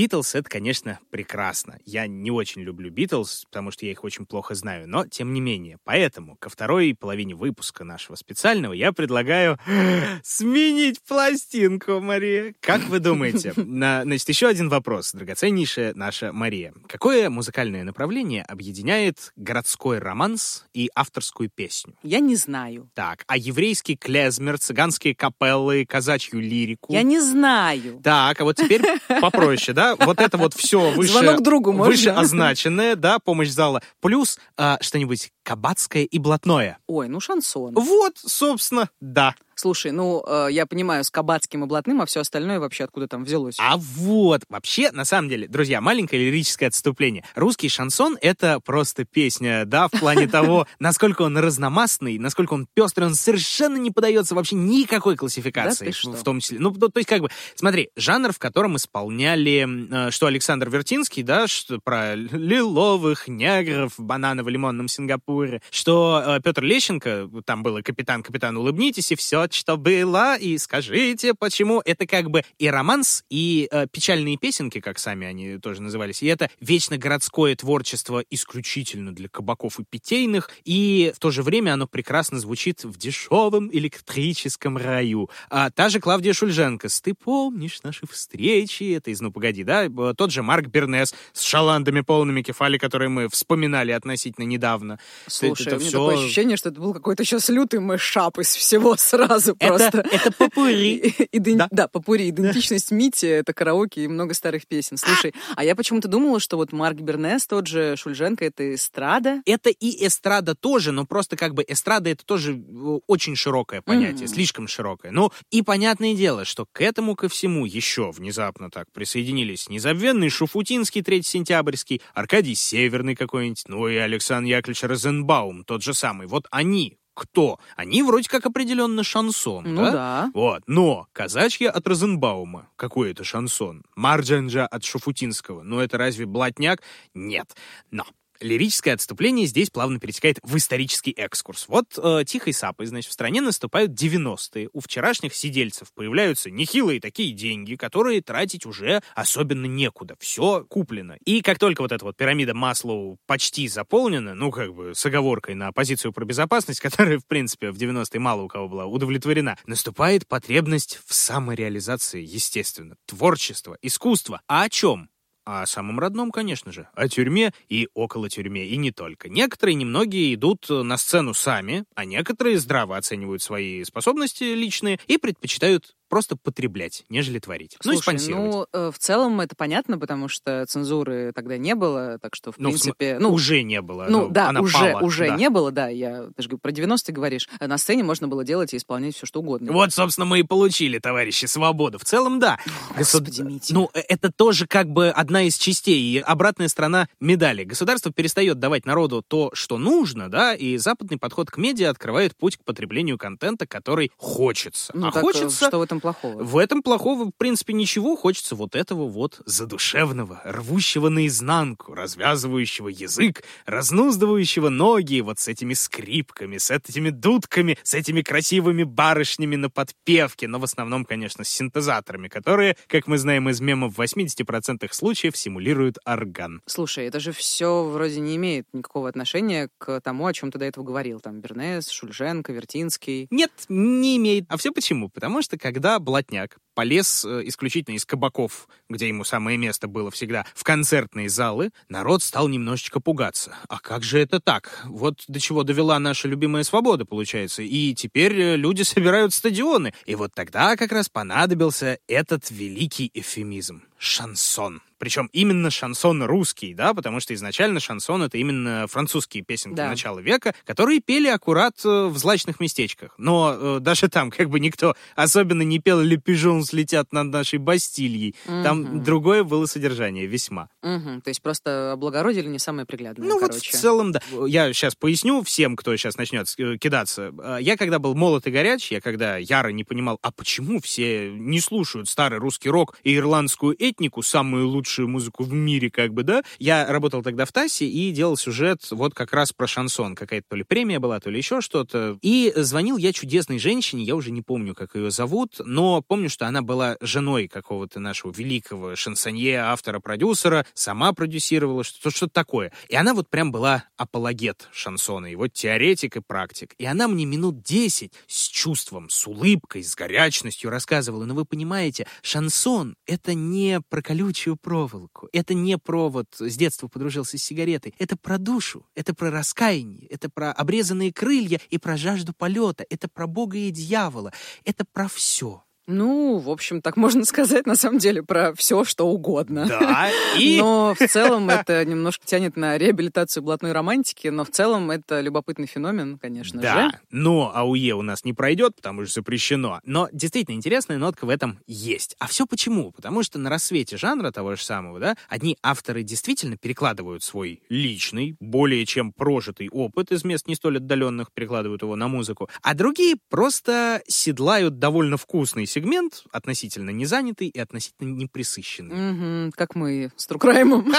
Битлз — это, конечно, прекрасно. Я не очень люблю Битлз, потому что я их очень плохо знаю, но тем не менее. Поэтому ко второй половине выпуска нашего специального я предлагаю сменить пластинку, Мария. Как вы думаете? На- Значит, еще один вопрос, драгоценнейшая наша Мария. Какое музыкальное направление объединяет городской романс и авторскую песню? Я не знаю. Так, а еврейский клезмер, цыганские капеллы, казачью лирику? Я не знаю. Так, а вот теперь попроще, да? Вот это вот все выше, другу выше означенное, да, помощь зала. Плюс а, что-нибудь кабацкое и блатное. Ой, ну шансон. Вот, собственно, да. Слушай, ну, э, я понимаю, с кабацким и блатным, а все остальное вообще откуда там взялось? А вот, вообще, на самом деле, друзья, маленькое лирическое отступление. Русский шансон — это просто песня, да, в плане того, насколько он разномастный, насколько он пестрый, он совершенно не подается вообще никакой классификации. Да? В том числе. Ну, то, то есть, как бы, смотри, жанр, в котором исполняли, э, что Александр Вертинский, да, что про лиловых негров в бананово-лимонном Сингапуре, что э, Петр Лещенко, там было «Капитан, капитан, улыбнитесь», и все, что было, и скажите, почему. Это как бы и романс, и э, печальные песенки, как сами они тоже назывались. И это вечно городское творчество исключительно для кабаков и питейных, и в то же время оно прекрасно звучит в дешевом электрическом раю. А та же Клавдия Шульженко с «Ты помнишь наши встречи?» Это из «Ну, погоди», да? Тот же Марк Бернес с шаландами полными кефали, которые мы вспоминали относительно недавно. Слушай, это у меня всё- такое ощущение, что это был какой-то сейчас лютый мышап из всего сразу. Сразу Это, просто. это попури. Иден- Да. Да, попури. Идентичность Мити — это караоке и много старых песен. Слушай, а я почему-то думала, что вот Марк Бернес, тот же Шульженко, это эстрада. Это и эстрада тоже, но просто как бы эстрада это тоже очень широкое понятие, Мгм. слишком широкое. Ну и понятное дело, что к этому ко всему еще внезапно так присоединились незабвенный Шуфутинский, Третий Сентябрьский, Аркадий Северный какой-нибудь, ну и Александр Яковлевич Розенбаум, тот же самый. Вот они кто? Они вроде как определенно шансон, Ну да? да. Вот, но казачье от Розенбаума. Какой это шансон? Марджанджа от Шуфутинского. Ну это разве блатняк? Нет. Но лирическое отступление здесь плавно перетекает в исторический экскурс. Вот э, тихой сапой, значит, в стране наступают 90-е. У вчерашних сидельцев появляются нехилые такие деньги, которые тратить уже особенно некуда. Все куплено. И как только вот эта вот пирамида Маслоу почти заполнена, ну, как бы с оговоркой на позицию про безопасность, которая, в принципе, в 90-е мало у кого была удовлетворена, наступает потребность в самореализации, естественно. Творчество, искусство. А о чем? О самом родном, конечно же. О тюрьме и около тюрьме, и не только. Некоторые, немногие идут э, на сцену сами, а некоторые здраво оценивают свои способности личные и предпочитают просто потреблять, нежели творить. ну и Слушай, спонсировать. ну, э, в целом это понятно, потому что цензуры тогда не было, так что, в Ну, принципе... Ну, уже не было. Ну, да, она уже, пала, уже да. не было, да. Я даже говорю, про 90-е говоришь. А На сцене можно было делать и исполнять все, что угодно. Вот, собственно, мы и получили, товарищи, свободу. В целом, да. Господи, Госуд- Митя. Ну, э, это тоже как бы одна из частей и обратная сторона медали. Государство перестает давать народу то, что нужно, да, и западный подход к медиа открывает путь к потреблению контента, который хочется. Ну, а так, э, хочется... что в этом плохого? В этом плохого, в принципе, ничего. Хочется вот этого вот задушевного, рвущего наизнанку, развязывающего язык, разнуздывающего ноги вот с этими скрипками, с этими дудками, с этими красивыми барышнями на подпевке, но в основном, конечно, с синтезаторами, которые, как мы знаем из мемов, в 80% случаев симулируют орган. Слушай, это же все вроде не имеет никакого отношения к тому, о чем ты до этого говорил. Там Бернес, Шульженко, Вертинский. Нет, не имеет. А все почему? Потому что когда блатняк полез э, исключительно из кабаков, где ему самое место было всегда, в концертные залы, народ стал немножечко пугаться. А как же это так? Вот до чего довела наша любимая свобода, получается. И теперь э, люди собирают стадионы. И вот тогда как раз понадобился этот великий эвфемизм — шансон. Причем именно шансон русский, да, потому что изначально шансон — это именно французские песенки Да. начала века, которые пели аккурат э, в злачных местечках. Но э, даже там как бы никто особенно не пел «Ле пижон слетят над нашей Бастильей». Там Мгм. другое было содержание весьма. Мгм, То есть просто облагородили не самое приглядное, Ну вот в короче. целом, да. Я сейчас поясню всем, кто сейчас начнет э, кидаться. Э, Я когда был молод и горяч, я когда яро не понимал, а почему все не слушают старый русский рок и ирландскую этнику, самую лучшую музыку в мире, как бы, да? Я работал тогда в ТАССе и делал сюжет вот как раз про шансон. Какая-то то ли премия была, то ли еще что-то. И звонил я чудесной женщине, я уже не помню, как ее зовут, но помню, что она была женой какого-то нашего великого шансонье, автора, продюсера, сама продюсировала, что-то что такое. И она вот прям была апологет шансона, вот теоретик и практик. И она мне минут 10 с чувством, с улыбкой, с горячностью рассказывала, но вы понимаете, шансон — это не про колючую проволоку, это не про вот с детства подружился с сигаретой, это про душу, это про раскаяние, это про обрезанные крылья и про жажду полета, это про Бога и дьявола, это про все. Ну, в общем, так можно сказать, на самом деле, про все, что угодно. Да, и... Но в целом это немножко тянет на реабилитацию блатной романтики, но в целом это любопытный феномен, конечно Да, же. но АУЕ у нас не пройдет, потому что запрещено. Но действительно интересная нотка в этом есть. А все почему? Потому что на рассвете жанра того же самого, да, одни авторы действительно перекладывают свой личный, более чем прожитый опыт из мест не столь отдаленных, перекладывают его на музыку, а другие просто седлают довольно вкусный сегмент, относительно незанятый и относительно неприсыщенный. Мгм, как мы с Трукраймом.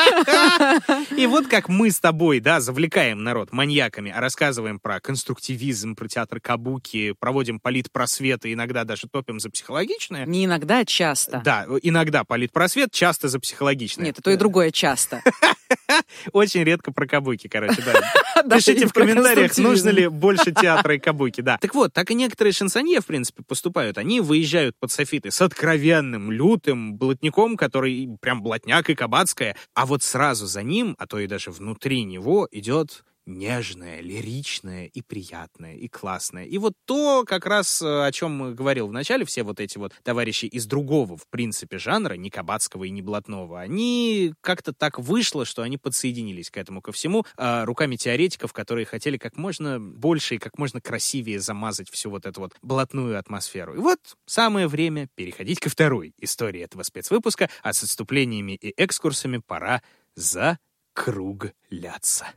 И вот как мы с тобой, да, завлекаем народ маньяками, а рассказываем про конструктивизм, про театр кабуки, проводим политпросветы, иногда даже топим за психологичное. Не иногда, а часто. Да, иногда политпросвет, часто за психологичное. Нет, и то и другое часто. Очень редко про кабуки, короче, да. Пишите в комментариях, нужно ли больше театра и кабуки, да. Так вот, так и некоторые шансонье, в принципе, поступают. Они выезжают под софиты с откровенным, лютым блатником, который прям блатняк и кабацкая, а вот сразу за ним, а то и даже внутри него, идет нежное, лиричное и приятное, и классное. И вот то, как раз э, о чем говорил в начале, все вот эти вот товарищи из другого, в принципе, жанра, не Кабацкого и не Блатного, они как-то так вышло, что они подсоединились к этому ко всему а, руками теоретиков, которые хотели как можно больше и как можно красивее замазать всю вот эту вот блатную атмосферу. И вот самое время переходить ко второй истории этого спецвыпуска, а с отступлениями и экскурсами пора закругляться.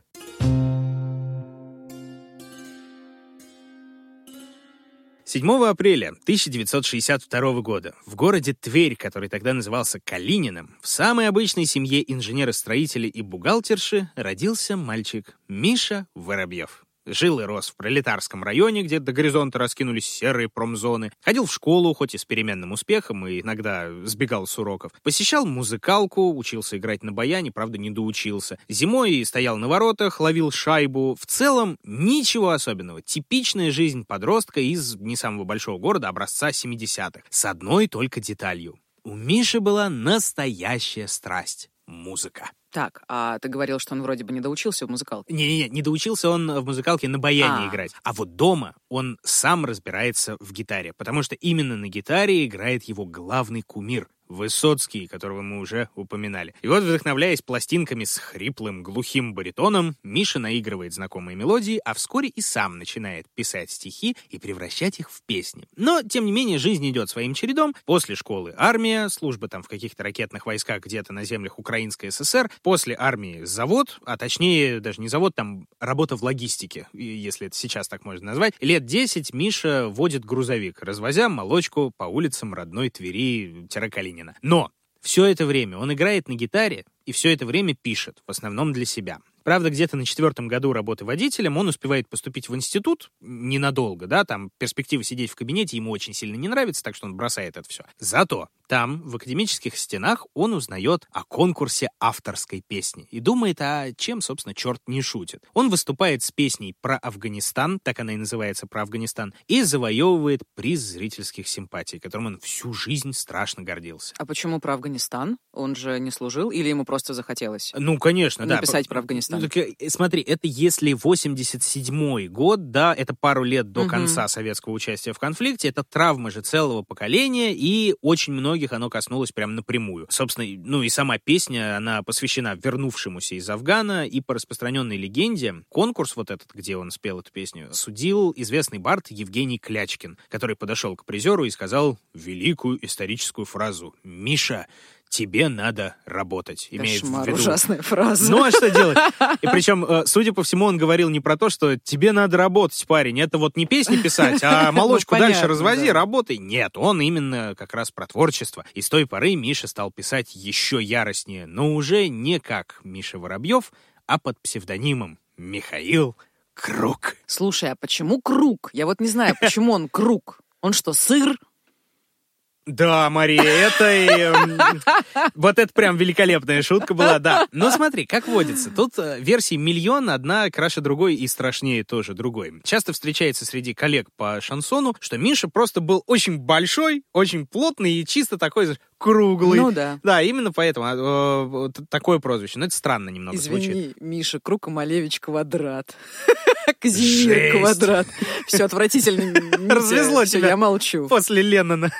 7 апреля 1962 года в городе Тверь, который тогда назывался Калининым, в самой обычной семье инженера-строителя и бухгалтерши родился мальчик Миша Воробьев. Жил и рос в пролетарском районе, где до горизонта раскинулись серые промзоны. Ходил в школу, хоть и с переменным успехом, и иногда сбегал с уроков. Посещал музыкалку, учился играть на баяне, правда, не доучился. Зимой стоял на воротах, ловил шайбу. В целом, ничего особенного. Типичная жизнь подростка из не самого большого города, образца 70-х. С одной только деталью. У Миши была настоящая страсть — музыка. Так, а ты говорил, что он вроде бы не доучился в музыкалке. Не-не-не, не доучился он в музыкалке на баяне А. играть. А вот дома он сам разбирается в гитаре, потому что именно на гитаре играет его главный кумир — Высоцкий, которого мы уже упоминали. И вот, вдохновляясь пластинками с хриплым, глухим баритоном, Миша наигрывает знакомые мелодии, а вскоре и сам начинает писать стихи и превращать их в песни. Но, тем не менее, жизнь идет своим чередом. После школы армия, служба там в каких-то ракетных войсках где-то на землях Украинской ССР. После армии завод, а точнее даже не завод, там работа в логистике, если это сейчас так можно назвать. Лет 10 Миша водит грузовик, развозя молочку по улицам родной Твери-Калинина. Но все это время он играет на гитаре и все это время пишет, в основном для себя. Правда, где-то на четвертом году работы водителем он успевает поступить в институт ненадолго, да, там перспектива сидеть в кабинете ему очень сильно не нравится, так что он бросает это все. Зато там, в академических стенах, он узнает о конкурсе авторской песни и думает, а чем, собственно, черт не шутит. Он выступает с песней про Афганистан, так она и называется про Афганистан, и завоевывает приз зрительских симпатий, которым он всю жизнь страшно гордился. А почему про Афганистан? Он же не служил или ему просто захотелось? Ну, конечно, да. Написать про Афганистан. Ну, так, э, смотри, это если 87-й год, да, это пару лет до Мгм. конца советского участия в конфликте, это травма же целого поколения, и очень многих оно коснулось прям напрямую. Собственно, ну и сама песня, она посвящена вернувшемуся из Афгана, и по распространенной легенде, конкурс вот этот, где он спел эту песню, судил известный бард Евгений Клячкин, который подошел к призеру и сказал великую историческую фразу «Миша, тебе надо работать». Имеет в Кошмар, виду ужасная фраза. ну а что делать? И причем, э, судя по всему, он говорил не про то, что тебе надо работать, парень. Это вот не песни писать, а молочку Ну, дальше понятно, развози, да. работай. Нет, он именно как раз про творчество. И с той поры Миша стал писать еще яростнее, но уже не как Миша Воробьев, а под псевдонимом Михаил Круг. Слушай, а почему круг? Я вот не знаю, почему он круг. Он что, сыр? Да, Мария, это и, эм, вот это прям великолепная шутка была, да. Но смотри, как водится, тут э, версий миллион, одна краше другой и страшнее тоже другой. Часто встречается среди коллег по шансону, что Миша просто был очень большой, очень плотный и чисто такой круглый. Ну да. Да, именно поэтому э, вот такое прозвище. Но это странно немного звучит. Извини, Миша, Круг, а Малевич, Квадрат. Казимир. Квадрат. Все отвратительно. Развезло тебя. Я молчу. После Леннона.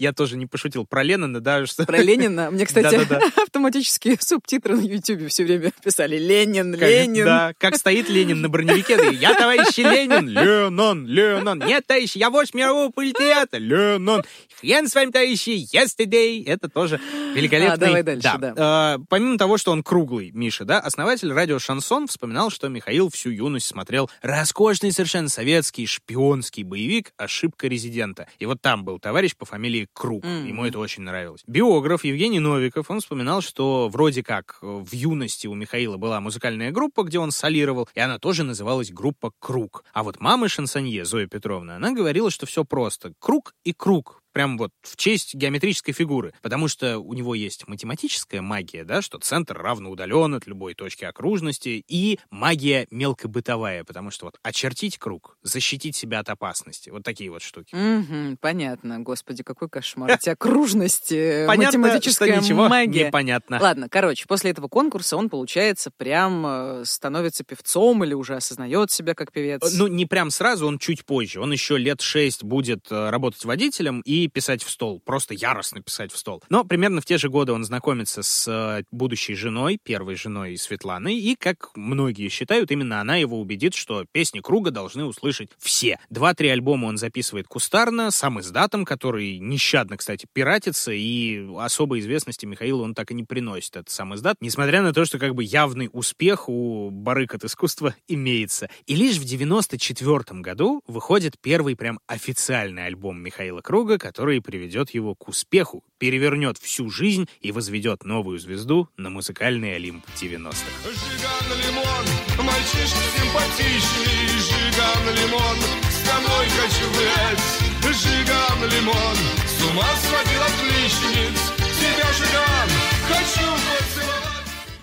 Я тоже не пошутил про Леннона, да, что... Про Ленина. Мне, кстати, Да-да-да. автоматические субтитры на Ютубе все время писали «Ленин, Ленин». Да, как стоит Ленин на броневике. да, Я, товарищ Ленин, Ленон, Ленон. Нет, товарищ, я вождь мирового политеата, Ленон. Хрен с вами, товарищи, yesterday. Это тоже великолепный... А, давай дальше, да. А, помимо того, что он круглый, Миша, да, основатель радио «Шансон» вспоминал, что Михаил всю юность смотрел роскошный совершенно советский шпионский боевик «Ошибка резидента». И вот там был товарищ по фамилии Круг. Мгм. Ему это очень нравилось. Биограф Евгений Новиков, он вспоминал, что вроде как в юности у Михаила была музыкальная группа, где он солировал, и она тоже называлась группа «Круг». А вот мама шансонье, Зоя Петровна, она говорила, что все просто. Круг и круг. Прям вот в честь геометрической фигуры, потому что у него есть математическая магия, да, что центр равно удален от любой точки окружности, и магия мелкобытовая, потому что вот очертить круг, защитить себя от опасности, вот такие вот штуки. Мгм, понятно. Господи, какой кошмар. У тебя кружность, э, математическая магия. непонятно. Ладно, короче, после этого конкурса он, получается, прям э, становится певцом или уже осознает себя как певец. Ну, не прям сразу, он чуть позже. Он еще лет шесть будет э, работать водителем и писать в стол. Просто яростно писать в стол. Но примерно в те же годы он знакомится с э, будущей женой, первой женой Светланой, и, как многие считают, именно она его убедит, что песни Круга должны услышать все. Два-три альбома он записывает кустарно, сам издатом, который нещадно, кстати, пиратится, и особой известности Михаилу он так и не приносит, этот сам издат, несмотря на то, что как бы явный успех у барык от искусства имеется. И лишь в 94 году выходит первый прям официальный альбом Михаила Круга, который приведет его к успеху, перевернет всю жизнь и возведет новую звезду на музыкальный Олимп 90-х. Жиган лимон, мальчишка симпатичный, Жиган лимон, с тобой хочу гулять. Жиган лимон, с ума сводил отличниц, тебя, Жиган.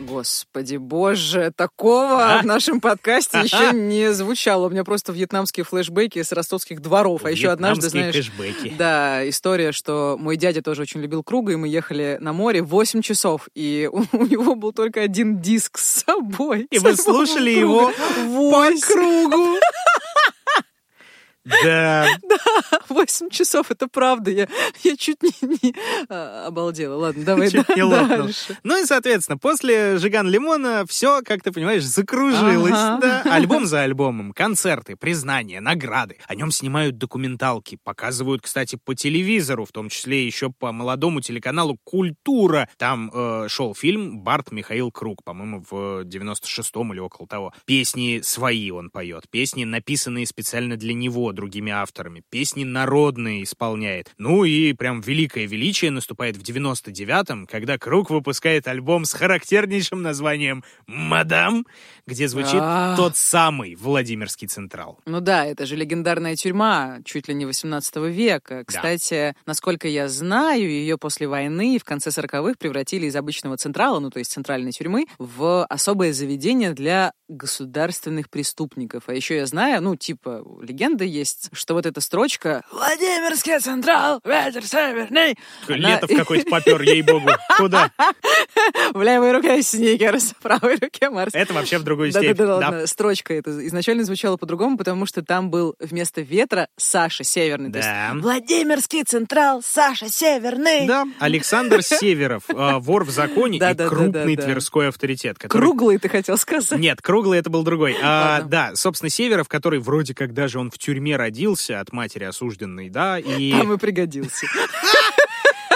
Господи, боже, такого А? в нашем подкасте еще не звучало. У меня просто вьетнамские флешбеки с ростовских дворов. А еще однажды, знаешь, кэшбэки. Да, история, что мой дядя тоже очень любил круга, и мы ехали на море 8 часов, и у, у него был только один диск с собой. И вы слушали Круга. его по Восемь. кругу. Да, 8 часов, это правда. Я, я чуть не, не, а, обалдела. Ладно, давай чуть да- не дальше. Ну и, соответственно, после «Жиган Лимона» все, как ты понимаешь, закружилось. Ага. Да? Альбом за альбомом, концерты, признания, награды. О нем снимают документалки, показывают, кстати, по телевизору, в том числе еще по молодому телеканалу «Культура». Там э, шел фильм «Барт Михаил Круг», по-моему, в 96-м или около того. Песни свои он поет, песни, написанные специально для него, другими авторами, песни народные исполняет. Ну и прям великое величие наступает в 99-м, когда Круг выпускает альбом с характернейшим названием «Мадам», где звучит А. тот самый Владимирский Централ. Ну да, это же легендарная тюрьма, чуть ли не 18 века. Кстати, насколько я знаю, ее после войны в конце 40-х превратили из обычного централа, ну то есть центральной тюрьмы, в особое заведение для государственных преступников. А еще я знаю, ну типа легенда есть, что вот эта строчка «Владимирский Централ, ветер северный», она- Летов какой-то попер, ей-богу. Куда? в левой руке сникерс, в правой руке Марс. Это вообще в другую Да, да, степень. да, Да. ладно. Строчка это изначально звучала по-другому, потому что там был вместо ветра Саша Северный. Есть Да. Владимирский Централ, Саша Северный. Да, Александр Северов, э, вор в законе и крупный тверской авторитет. Круглый, ты хотел сказать. Нет, круглый это был другой. А, да, собственно, Северов, который вроде как даже он в тюрьме родился от матери осужденной, да, и... Там и пригодился.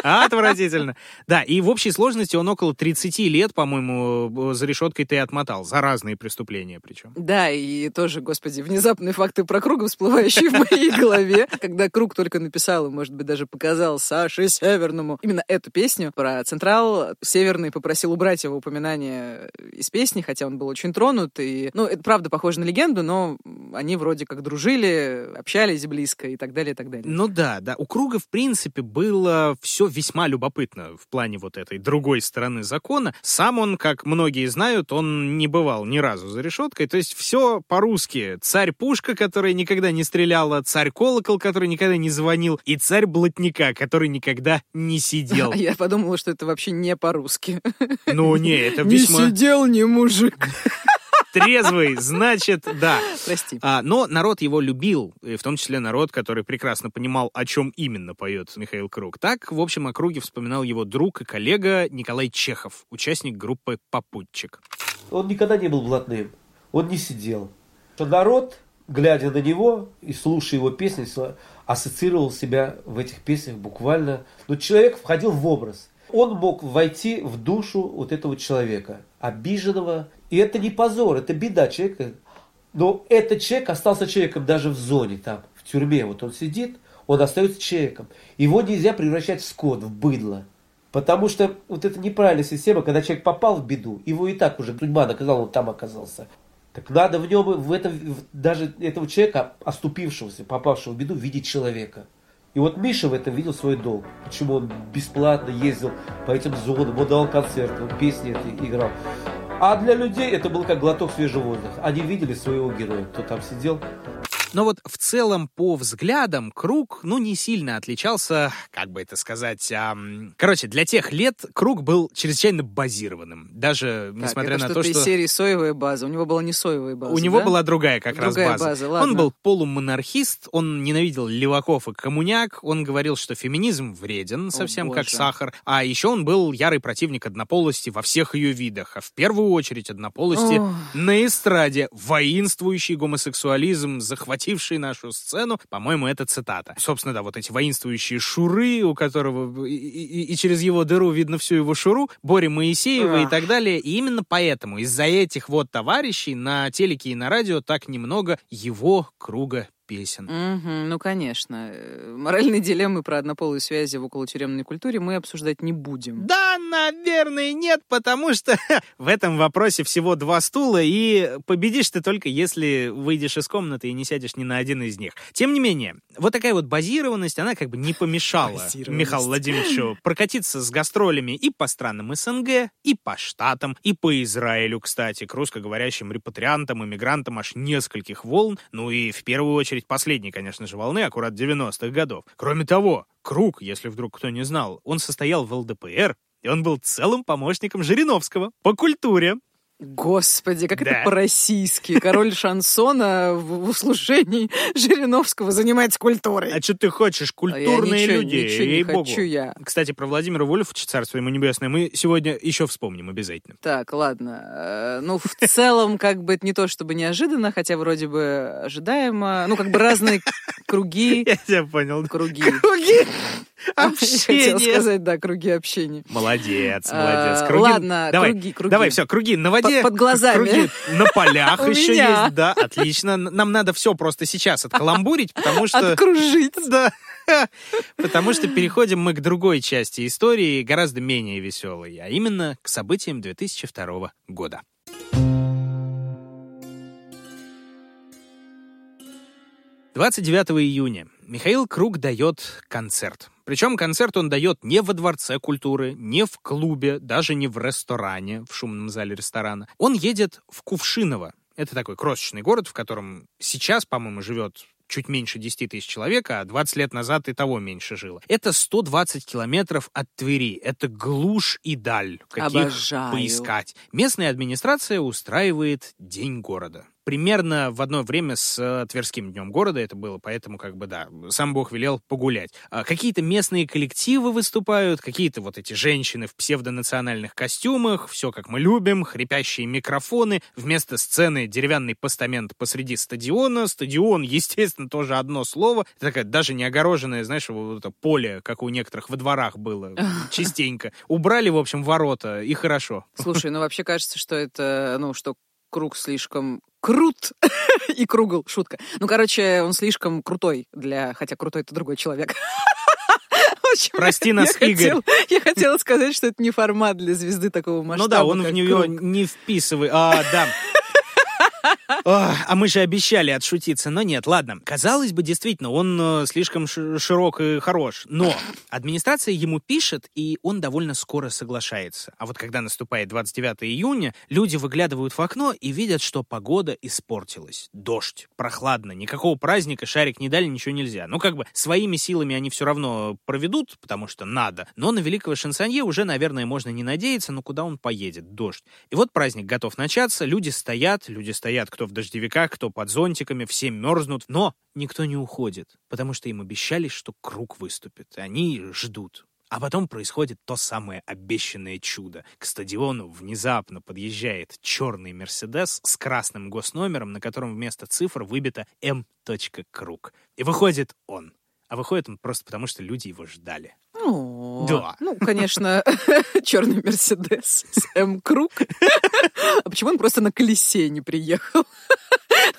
Отвратительно. Да, и в общей сложности он около 30 лет, по-моему, за решеткой ты отмотал. За разные преступления причем. Да, и тоже, господи, внезапные факты про круга, всплывающие в моей голове. Когда Круг только написал, и, может быть, даже показал Саше Северному именно эту песню про Централ, Северный попросил убрать его упоминание из песни, хотя он был очень тронут. И, ну, это правда похоже на легенду, но они вроде как дружили, общались близко и так далее, и так далее. Ну да, да. У Круга, в принципе, было все весьма любопытно в плане вот этой другой стороны закона. Сам он, как многие знают, он не бывал ни разу за решеткой. То есть все по-русски. Царь-пушка, которая никогда не стреляла, царь-колокол, который никогда не звонил, и царь-блатника, который никогда не сидел. А я подумала, что это вообще не по-русски. Ну не, это Не весьма сидел, не мужик. Трезвый, значит, да. Прости. А, но народ его любил, и в том числе народ, который прекрасно понимал, о чем именно поет Михаил Круг. Так, в общем, о Круге вспоминал его друг и коллега Николай Чехов, участник группы «Попутчик». Он никогда не был блатным. Он не сидел. Что народ, глядя на него и слушая его песни, со- ассоциировал себя в этих песнях буквально. Но человек входил в образ. Он мог войти в душу вот этого человека, обиженного. И это не позор, это беда человека. Но этот человек остался человеком даже в зоне, там, в тюрьме. Вот он сидит, он остается человеком. Его нельзя превращать в скот, в быдло. Потому что вот это неправильная система, когда человек попал в беду, его и так уже судьба наказала, он там оказался. Так надо в нем, в этом, даже этого человека, оступившегося, попавшего в беду, видеть человека. И вот Миша в этом видел свой долг. Почему он бесплатно ездил по этим зонам, он давал концерты, он песни эти играл. А для людей это был как глоток свежего воздуха. Они видели своего героя, кто там сидел. Но вот в целом по взглядам Круг, ну, не сильно отличался, как бы это сказать... ам, Короче, для тех лет Круг был чрезвычайно базированным. Даже Так, несмотря это на то, что... из серии соевая база. У него была не соевая база, У него да? была другая как Другая раз база. база, Он ладно. был полумонархист, он ненавидел леваков и коммуняк, он говорил, что феминизм вреден, совсем как боже. сахар. А еще он был ярый противник однополости во всех ее видах, а в первую очередь однополости Ох. на эстраде. Воинствующий гомосексуализм, захвативший нашу сцену. По-моему, это цитата. Собственно, да, вот эти воинствующие шуры, у которого и, и- и через его дыру видно всю его шуру, Боря Моисеева и так далее. И именно поэтому из-за этих вот товарищей на телеке и на радио так немного его круга песен. Мгм, ну, конечно. Моральные дилеммы про однополые связи в околотюремной культуре мы обсуждать не будем. Да, наверное, нет, потому что в этом вопросе всего два стула, и победишь ты только если выйдешь из комнаты и не сядешь ни на один из них. Тем не менее, вот такая вот базированность, она как бы не помешала. Михаилу Владимировичу прокатиться с гастролями и по странам СНГ, и по Штатам, и по Израилю, кстати, к русскоговорящим репатриантам, иммигрантам аж нескольких волн, ну и в первую очередь последней, конечно же, волны, аккурат 90-х годов. Кроме того, Круг, если вдруг кто не знал, он состоял в ЛДПР, и он был целым помощником Жириновского по культуре. Господи, как Да. это по-российски. Король шансона в, услужении Жириновского занимается культурой. А что ты хочешь? А я Культурные ничего- люди, ничего не ей-богу. хочу я. Кстати, про Владимира Вольфовича, царство ему небесное, мы сегодня еще вспомним обязательно. Так, ладно. Э, Ну, в целом, как бы это не то чтобы неожиданно, хотя вроде бы ожидаемо. Ну, как бы разные круги. Я тебя понял. Круги. Круги Я хотела сказать, да, круги общения. Молодец, А, молодец. Круги- ладно, давай, круги, круги. Давай, все, круги на воде. Под- под глазами. Круги на полях еще есть. Да, отлично. Нам надо все просто сейчас откаламбурить, потому что... Откружить. Да. Потому что переходим мы к другой части истории, гораздо менее веселой, а именно к событиям 2002 года. Двадцать 29 июня Михаил Круг дает концерт. Причем концерт он дает не во Дворце культуры, не в клубе, даже не в ресторане, в шумном зале ресторана. Он едет в Кувшиново. Это такой крошечный город, в котором сейчас, по-моему, живет чуть меньше 10 тысяч человек, а 20 лет назад и того меньше жило. Это 120 километров от Твери. Это глушь и даль. Каких Обожаю. поискать. Местная администрация устраивает День города. Примерно в одно время с э, Тверским днем города это было, поэтому как бы да, сам Бог велел погулять. А какие-то местные коллективы выступают, какие-то вот эти женщины в псевдонациональных костюмах, все как мы любим, хрипящие микрофоны, вместо сцены деревянный постамент посреди стадиона, стадион, естественно, тоже одно слово, это такая даже не огороженное, знаешь, вот это поле, как у некоторых во дворах было, частенько. Убрали, в общем, ворота, и хорошо. Слушай, ну вообще кажется, что это, ну, что круг слишком крут и кругл, шутка. Ну, короче, он слишком крутой для... Хотя крутой это другой человек. Общем, Прости я- нас, я Игорь. хотела- Я хотела сказать, что это не формат для звезды такого масштаба. Ну да, он в нее круг. не вписывает. А, да. А мы же обещали отшутиться, но нет, ладно. Казалось бы, действительно, он э, слишком ши- широк и хорош. Но администрация ему пишет, и он довольно скоро соглашается. А вот когда наступает 29 июня, люди выглядывают в окно и видят, что погода испортилась. Дождь, прохладно, никакого праздника, шарик не дали, ничего нельзя. Ну, как бы своими силами они все равно проведут, потому что надо. Но на великого шансонье уже, наверное, можно не надеяться, но куда он поедет? Дождь. И вот праздник готов начаться, люди стоят, люди стоят, кто в дождевиках, кто под зонтиками, все мерзнут, но никто не уходит, потому что им обещали, что круг выступит. Они ждут. А потом происходит то самое обещанное чудо. К стадиону внезапно подъезжает черный Мерседес с красным госномером, на котором вместо цифр выбито М. Круг. И выходит он. А выходит он просто потому, что люди его ждали. О, Да. Ну, конечно, черный Мерседес с М. Круг. А почему он просто на колесе не приехал?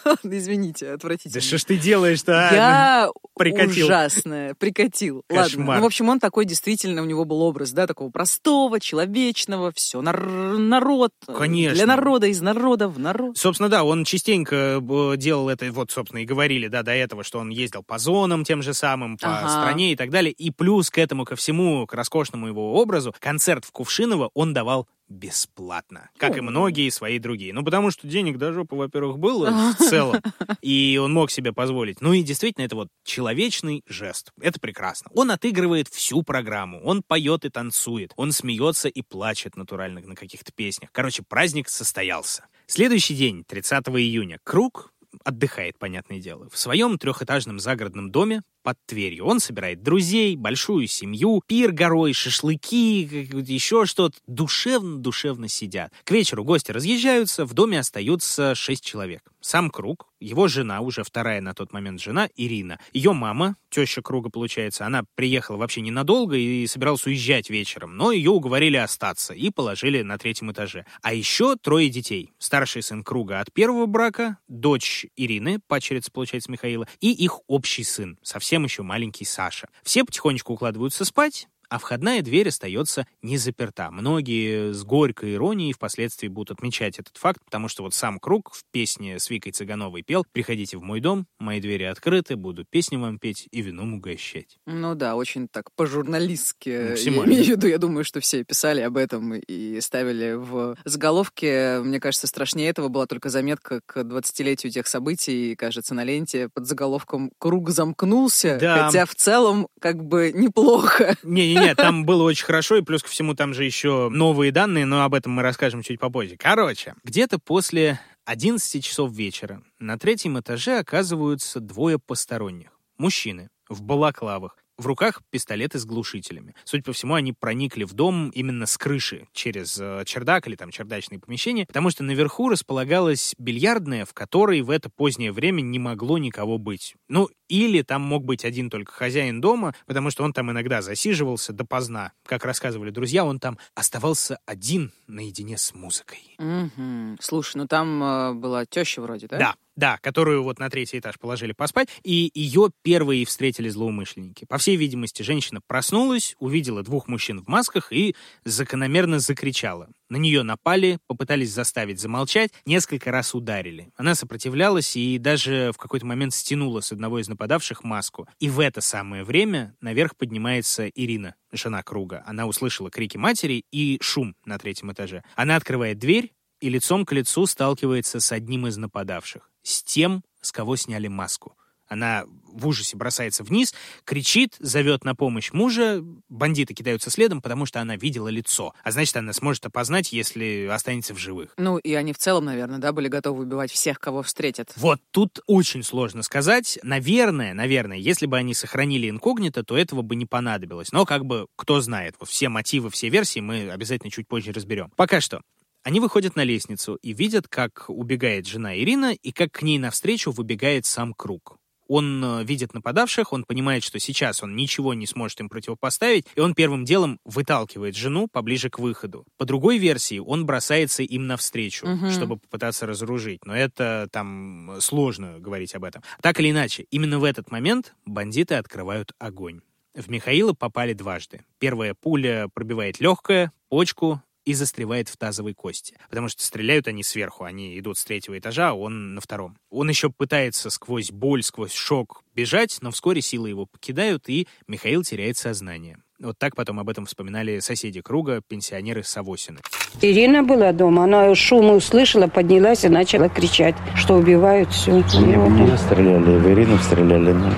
Ладно, Извините, Да отвратительно. что ж ты делаешь-то, а? Я Прикатил. ужасная, прикатил. Ладно. Кошмар. Ну, в общем, он такой действительно, у него был образ, да, такого простого, человечного, все, народ. э, Конечно. Для народа, из народа в народ. Собственно, да, он частенько э, делал это, вот, собственно, и говорили, да, до этого, что он ездил по зонам тем же самым, по Ага. стране и так далее. И плюс к этому, ко всему, к роскошному его образу, концерт в Кувшиново он давал бесплатно, как и многие свои другие. Ну, потому что денег до жопы, во-первых, было в целом, и он мог себе позволить. Ну и действительно, это вот человечный жест. Это прекрасно. Он отыгрывает всю программу, он поет и танцует, он смеется и плачет натурально на каких-то песнях. Короче, праздник состоялся. Следующий день, 30 июня, Круг отдыхает, понятное дело, в своем трехэтажном загородном доме под Тверью. Он собирает друзей, большую семью, пир горой, шашлыки, еще что-то. Душевно-душевно сидят. К вечеру гости разъезжаются, в доме остаются шесть человек. Сам Круг, его жена, уже вторая на тот момент жена, Ирина. Ее мама, теща Круга, получается, она приехала вообще ненадолго и собиралась уезжать вечером, но ее уговорили остаться и положили на третьем этаже. А еще трое детей. Старший сын Круга от первого брака, дочь Ирины, падчерица, получается, Михаила, и их общий сын, совсем еще маленький Саша. Все потихонечку укладываются спать, а входная дверь остается не заперта. Многие с горькой иронией впоследствии будут отмечать этот факт, потому что вот сам Круг в песне с Викой Цыгановой пел «Приходите в мой дом, мои двери открыты, буду песни вам петь и вином угощать». Ну да, очень так по-журналистски. Я Максимально. имею в виду, я думаю, что все писали об этом и ставили в заголовке. Мне кажется, страшнее этого была только заметка к 20-летию тех событий, кажется, на ленте под заголовком «Круг замкнулся», Да. хотя в целом как бы неплохо. Не-не-не, там было очень хорошо, и плюс ко всему там же еще новые данные, но об этом мы расскажем чуть попозже. Короче, где-то после 11 часов вечера на третьем этаже оказываются двое посторонних. Мужчины в балаклавах. В руках пистолеты с глушителями. Судя по всему, они проникли в дом именно с крыши, через э, чердак или там чердачные помещения, потому что наверху располагалась бильярдная, в которой в это позднее время не могло никого быть. Ну, или там мог быть один только хозяин дома, потому что он там иногда засиживался допоздна. Как рассказывали друзья, он там оставался один наедине с музыкой. Мгм. Слушай, ну там э, была теща вроде, да? Да, да, которую вот на третий этаж положили поспать, и ее первые встретили злоумышленники. По всей видимости, женщина проснулась, увидела двух мужчин в масках и закономерно закричала. На нее напали, попытались заставить замолчать, несколько раз ударили. Она сопротивлялась и даже в какой-то момент стянула с одного из нападавших маску. И в это самое время наверх поднимается Ирина, жена Круга. Она услышала крики матери и шум на третьем этаже. Она открывает дверь, и лицом к лицу сталкивается с одним из нападавших, с тем, с кого сняли маску. Она в ужасе бросается вниз, кричит, зовет на помощь мужа. Бандиты кидаются следом, потому что она видела лицо. А значит, она сможет опознать, если останется в живых. Ну, и они в целом, наверное, да, были готовы убивать всех, кого встретят. Вот тут очень сложно сказать. Наверное, наверное, если бы они сохранили инкогнито, то этого бы не понадобилось. Но как бы, кто знает, вот все мотивы, все версии мы обязательно чуть позже разберем. Пока что. Они выходят на лестницу и видят, как убегает жена Ирина и как к ней навстречу выбегает сам Круг. Он э, видит нападавших, он понимает, что сейчас он ничего не сможет им противопоставить, и он первым делом выталкивает жену поближе к выходу. По другой версии, он бросается им навстречу, Мгм. чтобы попытаться разоружить. Но это там сложно говорить об этом. Так или иначе, именно в этот момент бандиты открывают огонь. В Михаила попали дважды. Первая пуля пробивает легкое, почку и застревает в тазовой кости. Потому что стреляют они сверху, они идут с третьего этажа, а он на втором. Он еще пытается сквозь боль, сквозь шок бежать, но вскоре силы его покидают, и Михаил теряет сознание. Вот так потом об этом вспоминали соседи круга, пенсионеры Савосины. Ирина была дома, она шум услышала, поднялась и начала кричать, что убивают все. В меня стреляли, в Ирину стреляли, но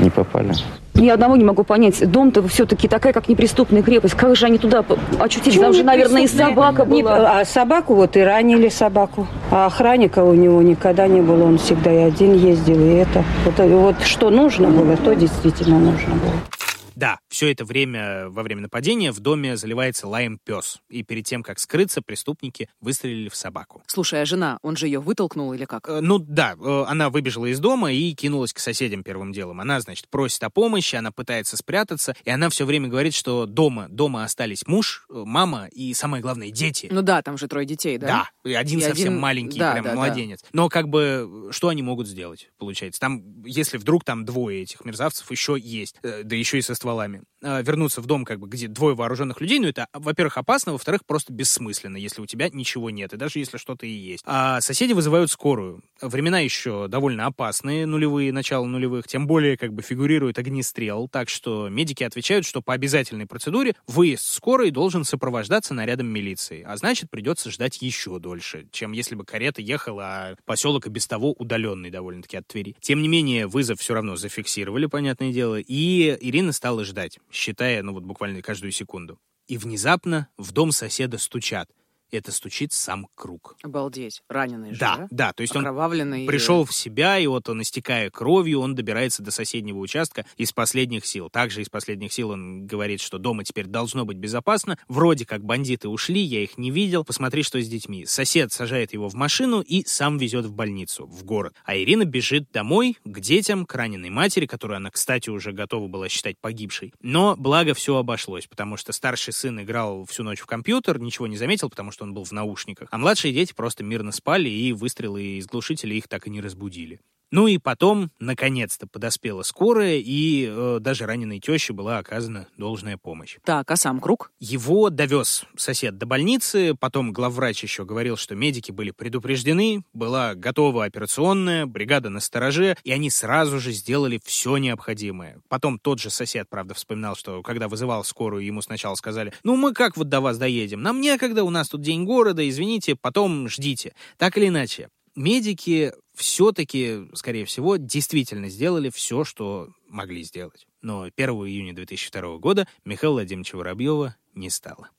не попали. Ни одного не могу понять. Дом-то все-таки такая, как неприступная крепость. Как же они туда очутились? Там же, наверное, и собака Не- была. а собаку вот и ранили собаку. А охранника у него никогда не было. Он всегда и один ездил, и это. Вот, вот что нужно было, то действительно нужно было. Да, все это время, во время нападения, в доме заливается лаем пес. И перед тем, как скрыться, преступники выстрелили в собаку. Слушай, а жена, он же ее вытолкнул или как? Э, Ну да, э, она выбежала из дома и кинулась к соседям первым делом. Она, значит, просит о помощи, она пытается спрятаться, и она все время говорит, что дома, дома остались муж, э, мама и, самое главное, дети. Ну да, там же трое детей, да? Да, и один И совсем один- маленький, да, прям да, да. младенец. Но как бы, что они могут сделать, получается? Там, если вдруг там двое этих мерзавцев еще есть, э, да еще и со стволами, вернуться в дом, как бы, где двое вооруженных людей, ну это, во-первых, опасно, во-вторых, просто бессмысленно, если у тебя ничего нет, и даже если что-то и есть. А соседи вызывают скорую. Времена еще довольно опасные, нулевые, начало нулевых, тем более, как бы, фигурирует огнестрел, так что медики отвечают, что по обязательной процедуре выезд скорой должен сопровождаться нарядом милиции, а значит, придется ждать еще дольше, чем если бы карета ехала, а поселок и без того удаленный довольно-таки от Твери. Тем не менее, вызов все равно зафиксировали, понятное дело, и Ирина стала ждать, считая, ну вот буквально каждую секунду. И внезапно в дом соседа стучат. Это стучит сам Круг. Обалдеть. Раненый же, Да, да? да, то есть он пришел в себя, и вот он, истекая кровью, он добирается до соседнего участка из последних сил. Также из последних сил он говорит, что дома теперь должно быть безопасно. Вроде как бандиты ушли, я их не видел. Посмотри, что с детьми. Сосед сажает его в машину и сам везет в больницу, в город. А Ирина бежит домой, к детям, к раненой матери, которую она, кстати, уже готова была считать погибшей. Но благо все обошлось, потому что старший сын играл всю ночь в компьютер, ничего не заметил, потому что он был в наушниках. А младшие дети просто мирно спали, и выстрелы из глушителя их так и не разбудили. Ну и потом, наконец-то, подоспела скорая, и э, даже раненой теще была оказана должная помощь. Так, а сам Круг? Его довез сосед до больницы, потом главврач еще говорил, что медики были предупреждены, была готова операционная, бригада на стороже, и они сразу же сделали все необходимое. Потом тот же сосед, правда, вспоминал, что когда вызывал скорую, ему сначала сказали, ну мы как вот до вас доедем, нам некогда, у нас тут день города, извините, потом ждите. Так или иначе, медики все-таки, скорее всего, действительно сделали все, что могли сделать. Но 1 июня 2002 года Михаила Владимировича Воробьева не стало.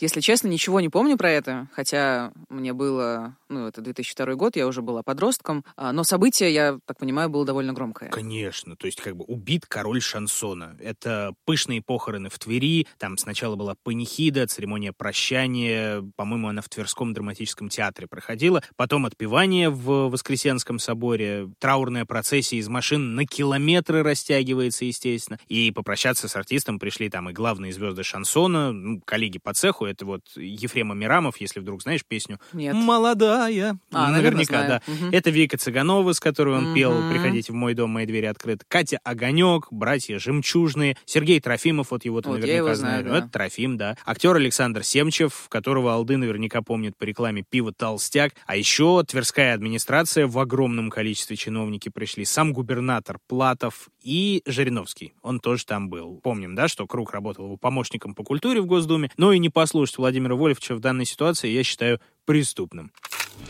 Если честно, ничего не помню про это, хотя мне было, ну, это 2002 год, я уже была подростком, а, но событие, я так понимаю, было довольно громкое. Конечно, то есть как бы убит король шансона. Это пышные похороны в Твери, там сначала была панихида, церемония прощания, по-моему, она в Тверском драматическом театре проходила, потом отпевание в Воскресенском соборе, траурная процессия из машин на километры растягивается, естественно, и попрощаться с артистом пришли там и главные звезды шансона, ну, коллеги по цеху, это вот Ефрема Мирамов, если вдруг знаешь песню Нет. «Молодая». А, наверное, Наверняка, да. Мгм. Это Вика Цыганова, с которой он пел Мгм. «Приходите в мой дом, мои двери открыты». Катя Огонек, братья Жемчужные, Сергей Трофимов, вот его ты Вот наверняка его знаешь. знаю, Ну, да. Это Трофим, да. Актер Александр Семчев, которого Алды наверняка помнит по рекламе пива «Толстяк». А еще Тверская администрация в огромном количестве чиновники пришли. Сам губернатор Платов и Жириновский. Он тоже там был. Помним, да, что Круг работал его помощником по культуре в Госдуме. Но и не послушать Владимира Вольфовича в данной ситуации я считаю преступным.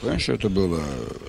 Конечно, это было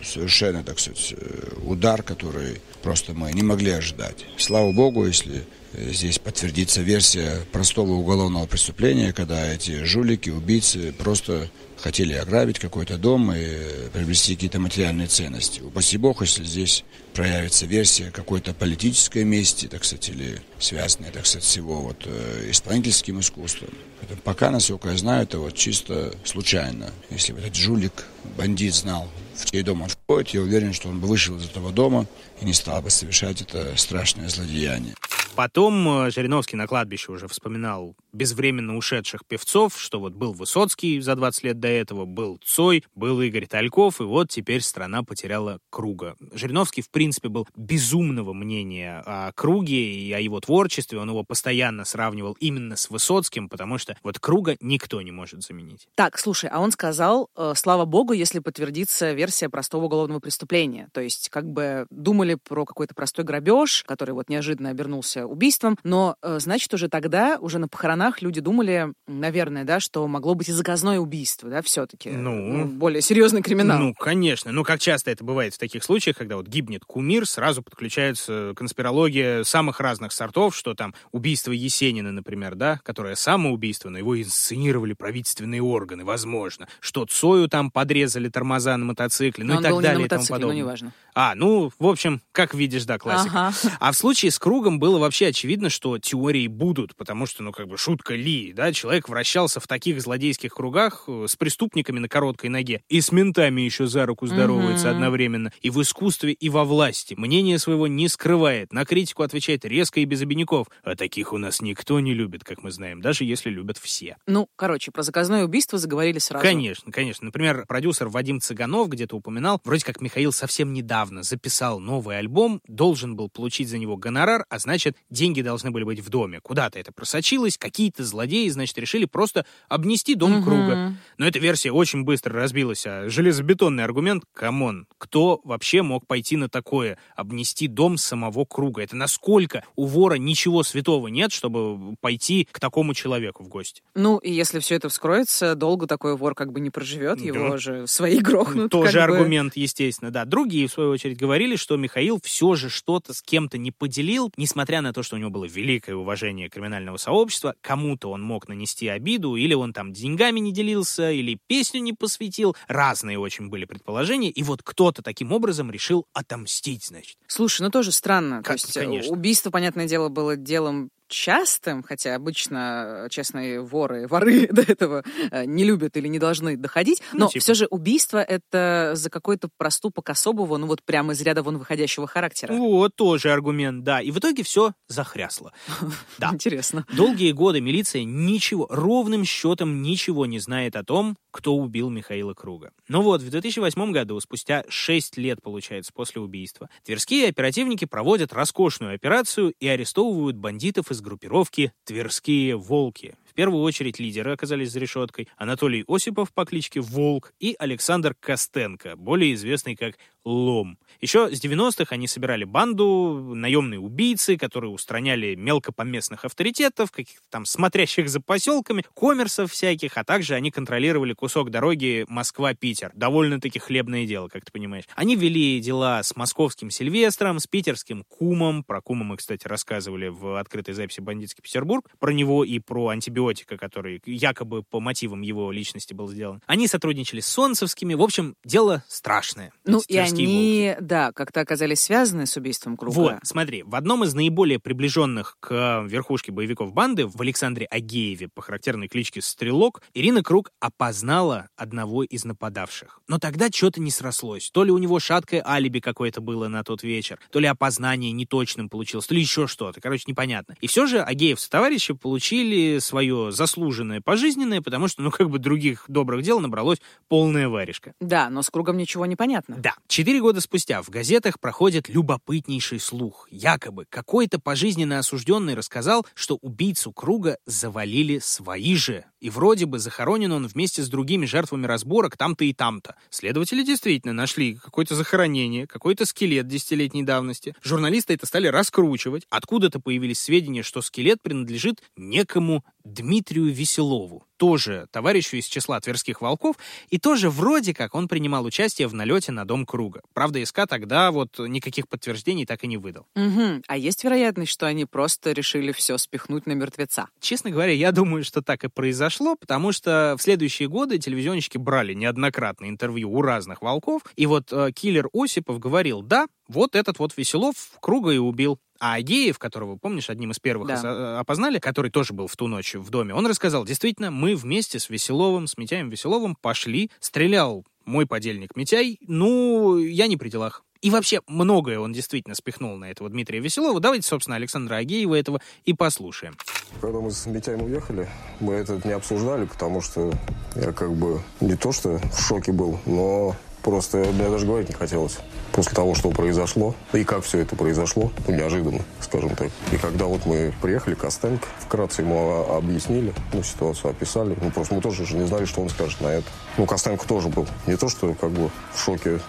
совершенно, так сказать, э, удар, который просто мы не могли ожидать. Слава богу, если э, здесь подтвердится версия простого уголовного преступления, когда эти жулики, убийцы просто хотели ограбить какой-то дом и приобрести какие-то материальные ценности. Упаси бог, если здесь проявится версия какой-то политической мести, так сказать, или связанной, так сказать, с его вот, э, исполнительским искусством. Это пока, насколько я знаю, это вот чисто случайно. Если бы этот жулик, бандит знал, чей дом он входит, я уверен, что он бы вышел из этого дома и не стал бы совершать это страшное злодеяние. Потом э, Жириновский на кладбище уже вспоминал безвременно ушедших певцов, что вот был Высоцкий за 20 лет до этого, был Цой, был Игорь Тальков, и вот теперь страна потеряла Круга. Жириновский, в принципе, был безумного мнения о Круге и о его творчестве, он его постоянно сравнивал именно с Высоцким, потому что вот Круга никто не может заменить. Так, слушай, а он сказал, э, слава богу, если подтвердится версия простого уголовного преступления. То есть, как бы думали про какой-то простой грабеж, который вот неожиданно обернулся убийством, но, э, значит, уже тогда, уже на похоронах тонах люди думали, наверное, да, что могло быть и заказное убийство, да, все-таки. Ну. более серьезный криминал. Ну, конечно. Ну, как часто это бывает в таких случаях, когда вот гибнет кумир, сразу подключается конспирология самых разных сортов, что там убийство Есенина, например, да, которое самоубийство, но его инсценировали правительственные органы, возможно. Что Цою там подрезали тормоза на мотоцикле, ну Но и он так далее и тому ну, подобное. неважно. А, ну, в общем, как видишь, да, классика. Ага. А в случае с кругом было вообще очевидно, что теории будут, потому что, ну, как бы, шутка ли, да, человек вращался в таких злодейских кругах э, с преступниками на короткой ноге и с ментами еще за руку здоровается Мгм. одновременно, и в искусстве, и во власти. Мнение своего не скрывает, на критику отвечает резко и без обиняков. А таких у нас никто не любит, как мы знаем, даже если любят все. Ну, короче, про заказное убийство заговорили сразу. Конечно, конечно. Например, продюсер Вадим Цыганов где-то упоминал, вроде как Михаил совсем недавно записал новый альбом, должен был получить за него гонорар, а значит, деньги должны были быть в доме. Куда-то это просочилось, какие-то злодеи, значит, решили просто обнести дом Мгм. круга. Но эта версия очень быстро разбилась, а железобетонный аргумент, come on, кто вообще мог пойти на такое, обнести дом самого круга? Это насколько у вора ничего святого нет, чтобы пойти к такому человеку в гости? Ну, и если все это вскроется, долго такой вор как бы не проживет, его Да. же свои грохнут. Тоже как бы. аргумент, естественно, да. Другие, в свою очередь, говорили, что Михаил все же что-то с кем-то не поделил, несмотря на то, что у него было великое уважение криминального сообщества, кому-то он мог нанести обиду, или он там деньгами не делился, или песню не посвятил. Разные очень были предположения, и вот кто-то таким образом решил отомстить, значит. Слушай, ну тоже странно. То Как- есть э, конечно. убийство, понятное дело, было делом частым, хотя обычно честные воры, воры до этого э, не любят или не должны доходить, Ну, но типа. все же убийство это за какой-то проступок особого, ну вот прямо из ряда вон выходящего характера. Вот тоже аргумент, да. И в итоге все захрясло. Да. Интересно. Долгие годы милиция ничего, ровным счетом ничего не знает о том, кто убил Михаила Круга. Но вот в 2008 году, спустя 6 лет, получается, после убийства, тверские оперативники проводят роскошную операцию и арестовывают бандитов из группировки «Тверские волки». В первую очередь лидеры оказались за решеткой Анатолий Осипов по кличке Волк и Александр Костенко, более известный как Лом. Еще с 90-х они собирали банду, наемные убийцы, которые устраняли мелкопоместных авторитетов, каких-то там смотрящих за поселками, коммерсов всяких, а также они контролировали кусок дороги Москва-Питер. Довольно-таки хлебное дело, как ты понимаешь. Они вели дела с московским Сильвестром, с питерским Кумом. Про Кума мы, кстати, рассказывали в открытой записи «Бандитский Петербург». Про него и про антибиотика, который якобы по мотивам его личности был сделан. Они сотрудничали с Солнцевскими. В общем, дело страшное. Ну и тверские они, да, как-то оказались связаны с убийством Круга. вот, смотри, в одном из наиболее приближенных к верхушке боевиков банды, в Александре Агееве, по характерной кличке Стрелок, Ирина Круг опознала одного из нападавших. Но тогда что-то не срослось. То ли у него шаткое алиби какое-то было на тот вечер, то ли опознание неточным получилось, то ли еще что-то. Короче, непонятно. И все же Агеев с товарищи получили свое заслуженное пожизненное, потому что, ну, как бы других добрых дел набралось полная варежка. Да, но с Кругом ничего не понятно. Да. Четыре года спустя в газетах проходит любопытнейший слух. Якобы какой-то пожизненно осужденный рассказал, что убийцу Круга завалили свои же. И вроде бы захоронен он вместе с другими жертвами разборок там-то и там-то. Следователи действительно нашли какое-то захоронение, какой-то скелет десятилетней давности. Журналисты это стали раскручивать. Откуда-то появились сведения, что скелет принадлежит некому Дмитрию Веселову, тоже товарищу из числа тверских волков, и тоже вроде как он принимал участие в налете на дом Круга. Правда, СК тогда вот никаких подтверждений так и не выдал. Мгм. А есть вероятность, что они просто решили все спихнуть на мертвеца? Честно говоря, я думаю, что так и произошло, потому что в следующие годы телевизионщики брали неоднократно интервью у разных волков, и вот э, киллер Осипов говорил, да, вот этот вот Веселов Круга и убил. А Агеев, которого, помнишь, одним из первых Да. э, опознали, который тоже был в ту ночь в доме, он рассказал, действительно, мы вместе с Веселовым, с Митяем Веселовым пошли, стрелял мой подельник Митяй, ну, я не при делах. И вообще, многое он действительно спихнул на этого Дмитрия Веселова. Давайте, собственно, Александра Агеева этого и послушаем. Когда мы с Митяем уехали, мы это не обсуждали, потому что я как бы не то что в шоке был, но просто мне даже говорить не хотелось. После того, что произошло, и как все это произошло, ну, неожиданно, скажем так. И когда вот мы приехали, Костенко, вкратце ему объяснили, ну, ситуацию описали. Ну, просто мы тоже же не знали, что он скажет на это. Ну, Костенко тоже был не то, что как бы в шоке,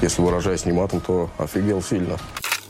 если выражаясь не матом, то офигел сильно.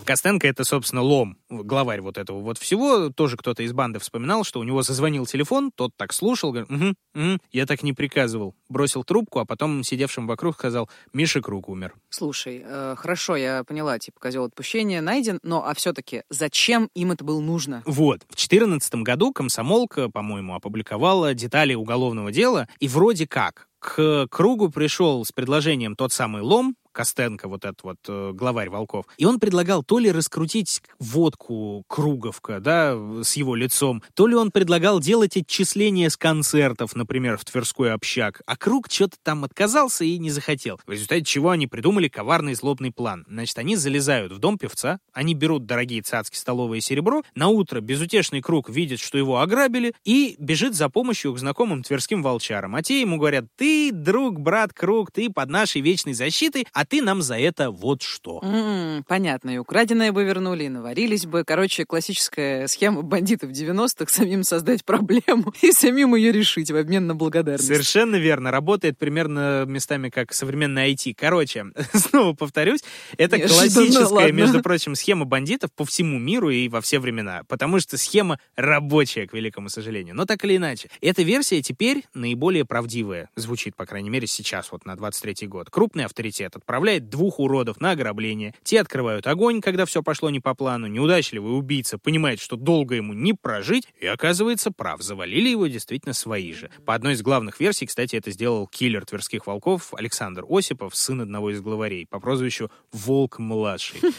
Костенко — это, собственно, лом, главарь вот этого вот всего. Тоже кто-то из банды вспоминал, что у него зазвонил телефон, тот так слушал, говорит, угу, угу, я так не приказывал. Бросил трубку, а потом сидевшим вокруг сказал, Миша Круг умер. Слушай, э, хорошо, я поняла, типа, козел отпущения найден, но а все-таки зачем им это было нужно? Вот. В 2014 году комсомолка, по-моему, опубликовала детали уголовного дела, и вроде как к кругу пришел с предложением тот самый лом, Костенко, вот этот вот э, главарь Волков. И он предлагал то ли раскрутить водку Круговка, да, с его лицом, то ли он предлагал делать отчисления с концертов, например, в Тверской общак. А Круг что-то там отказался и не захотел. В результате чего они придумали коварный злобный план. Значит, они залезают в дом певца, они берут дорогие цацки, столовое серебро, на утро безутешный Круг видит, что его ограбили, и бежит за помощью к знакомым тверским волчарам. А те ему говорят, ты, друг, брат Круг, ты под нашей вечной защитой, а ты нам за это вот что. М, понятно, и украденное бы вернули, и наварились бы. Короче, классическая схема бандитов 90-х самим создать проблему и самим ее решить в обмен на благодарность. Совершенно верно. Работает примерно местами как современный IT. Короче, снова повторюсь, это Неожиданно, классическая, ладно. между прочим, схема бандитов по всему миру и во все времена. Потому что схема рабочая, к великому сожалению. Но так или иначе. Эта версия теперь наиболее правдивая. Звучит, по крайней мере, сейчас, вот на 23-й год. Крупный авторитет отправляет двух уродов на ограбление. Те открывают огонь, когда все пошло не по плану. Неудачливый убийца понимает, что долго ему не прожить, и оказывается прав. Завалили его действительно свои же. По одной из главных версий, кстати, это сделал киллер тверских волков Александр Осипов, сын одного из главарей, по прозвищу Волк-младший.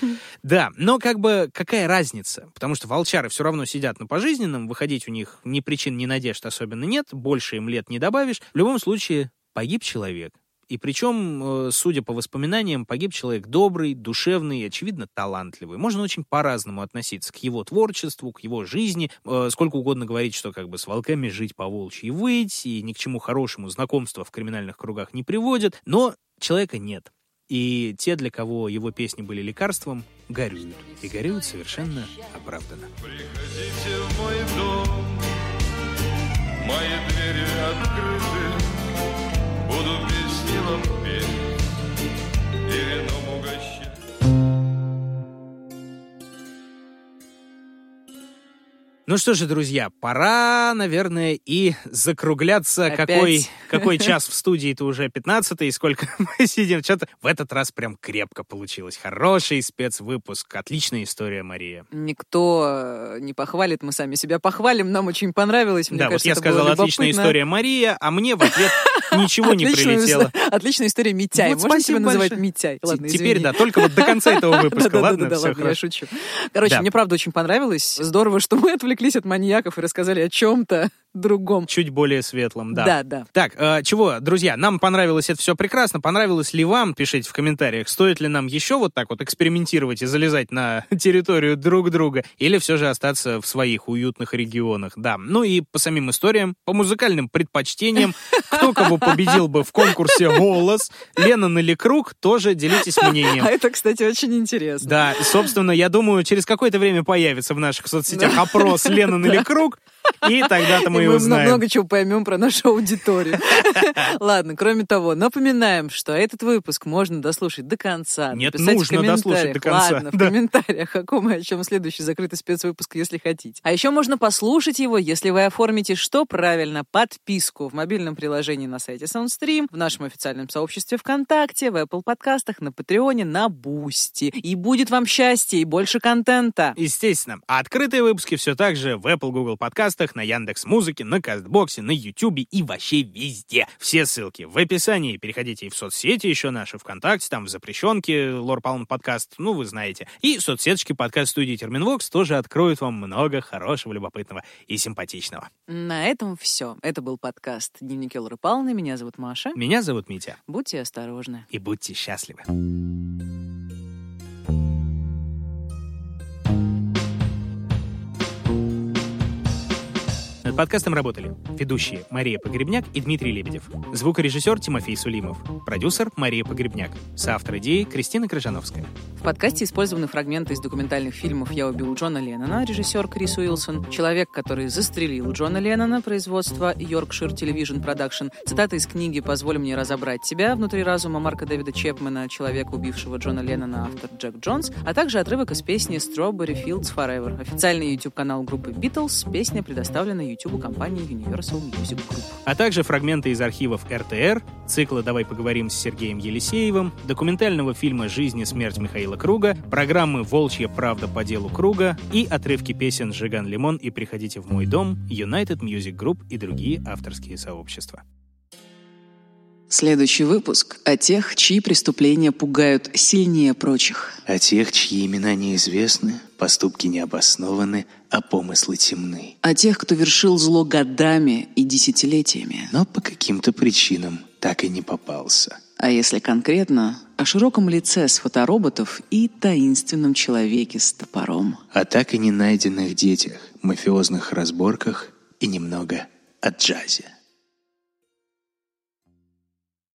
Да, но как бы какая разница? Потому что волчары все равно сидят на пожизненном, выходить у них ни причин, ни надежд особенно нет, больше им лет не добавишь. В любом случае, погиб человек. И причем, э, судя по воспоминаниям, погиб человек добрый, душевный и, очевидно, талантливый. Можно очень по-разному относиться к его творчеству, к его жизни. Э, Сколько угодно говорить, что как бы с волками жить по волчьи выть, и ни к чему хорошему знакомства в криминальных кругах не приводит. Но человека нет. И те, для кого его песни были лекарством, горюют. И горюют совершенно оправданно. Приходите в мой дом, мои двери открыты, буду песни вам петь. И Ну что же, друзья, пора, наверное, и закругляться. Опять? Какой, какой час в студии-то уже 15 и сколько мы сидим. Что-то в этот раз прям крепко получилось. Хороший спецвыпуск. Отличная история, Мария. Никто э, не похвалит, мы сами себя похвалим, нам очень понравилось. Мне да, кажется, вот я это сказал, отличная история Мария, а мне в ответ ничего не прилетело. Отличная история Митяй. Вот Можно тебя называть. Митяй? Ладно, Теперь, да, только вот до конца этого выпуска. Ладно, я шучу. Короче, мне правда очень понравилось. Здорово, что мы отвлеклись от маньяков и рассказали о чем-то другом. Чуть более светлым, да. Да, да. Так, э, чего, друзья, нам понравилось это все прекрасно. Понравилось ли вам? Пишите в комментариях, стоит ли нам еще вот так вот экспериментировать и залезать на территорию друг друга, или все же остаться в своих уютных регионах. Да, ну и по самим историям, по музыкальным предпочтениям, кто кого победил бы в конкурсе «Голос», Леннон или Круг, тоже делитесь мнением. А это, кстати, очень интересно. Да, собственно, я думаю, через какое-то время появится в наших соцсетях опрос Леннон или Круг, и тогда-то мы И и мы узнаем. много чего поймем про нашу аудиторию. Ладно, кроме того, напоминаем, что этот выпуск можно дослушать до конца. Нет, нужно дослушать до конца. Ладно, в Да. комментариях, о ком и о чем следующий закрытый спецвыпуск, если хотите. А еще можно послушать его, если вы оформите что правильно, подписку в мобильном приложении на сайте SoundStream, в нашем официальном сообществе ВКонтакте, в Apple подкастах, на Патреоне, на Бусти. И будет вам счастье и больше контента. Естественно. А открытые выпуски все так же в Apple, Google подкастах, на Яндекс Музыке, на Кастбоксе, на Ютубе и вообще везде. Все ссылки в описании. Переходите и в соцсети еще наши, ВКонтакте, там в запрещенке, Лор Палм подкаст, ну вы знаете. И соцсеточки подкаст студии Терминвокс тоже откроют вам много хорошего, любопытного и симпатичного. На этом все. Это был подкаст «Дневники Лоры Павловны». Меня зовут Маша. Меня зовут Митя. Будьте осторожны. И будьте счастливы. Над подкастом работали ведущие Мария Погребняк и Дмитрий Лебедев, звукорежиссер Тимофей Сулимов, продюсер Мария Погребняк, соавтор идеи Кристина Крыжановская. В подкасте использованы фрагменты из документальных фильмов «Я убил Джона Леннона», режиссер Крис Уилсон, «Человек, который застрелил Джона Леннона», производство Yorkshire Television Production, цитаты из книги «Позволь мне разобрать тебя» внутри разума Марка Дэвида Чепмена, человека, убившего Джона Леннона, автор Джек Джонс, а также отрывок из песни «Strawberry Fields Forever». Официальный YouTube-канал группы Beatles. Песня предоставлена YouTube компании Universal Music Group. А также фрагменты из архивов РТР, цикла «Давай поговорим с Сергеем Елисеевым», документального фильма «Жизнь и смерть Михаила Круга», программы «Волчья правда по делу Круга» и отрывки песен «Жиган Лимон» и «Приходите в мой дом», United Music Group и другие авторские сообщества. Следующий выпуск о тех, чьи преступления пугают сильнее прочих. О тех, чьи имена неизвестны, поступки необоснованы, а помыслы темны. О тех, кто вершил зло годами и десятилетиями. Но по каким-то причинам так и не попался. А если конкретно, о широком лице с фотороботов и таинственном человеке с топором. О так и не найденных детях, мафиозных разборках и немного о джазе.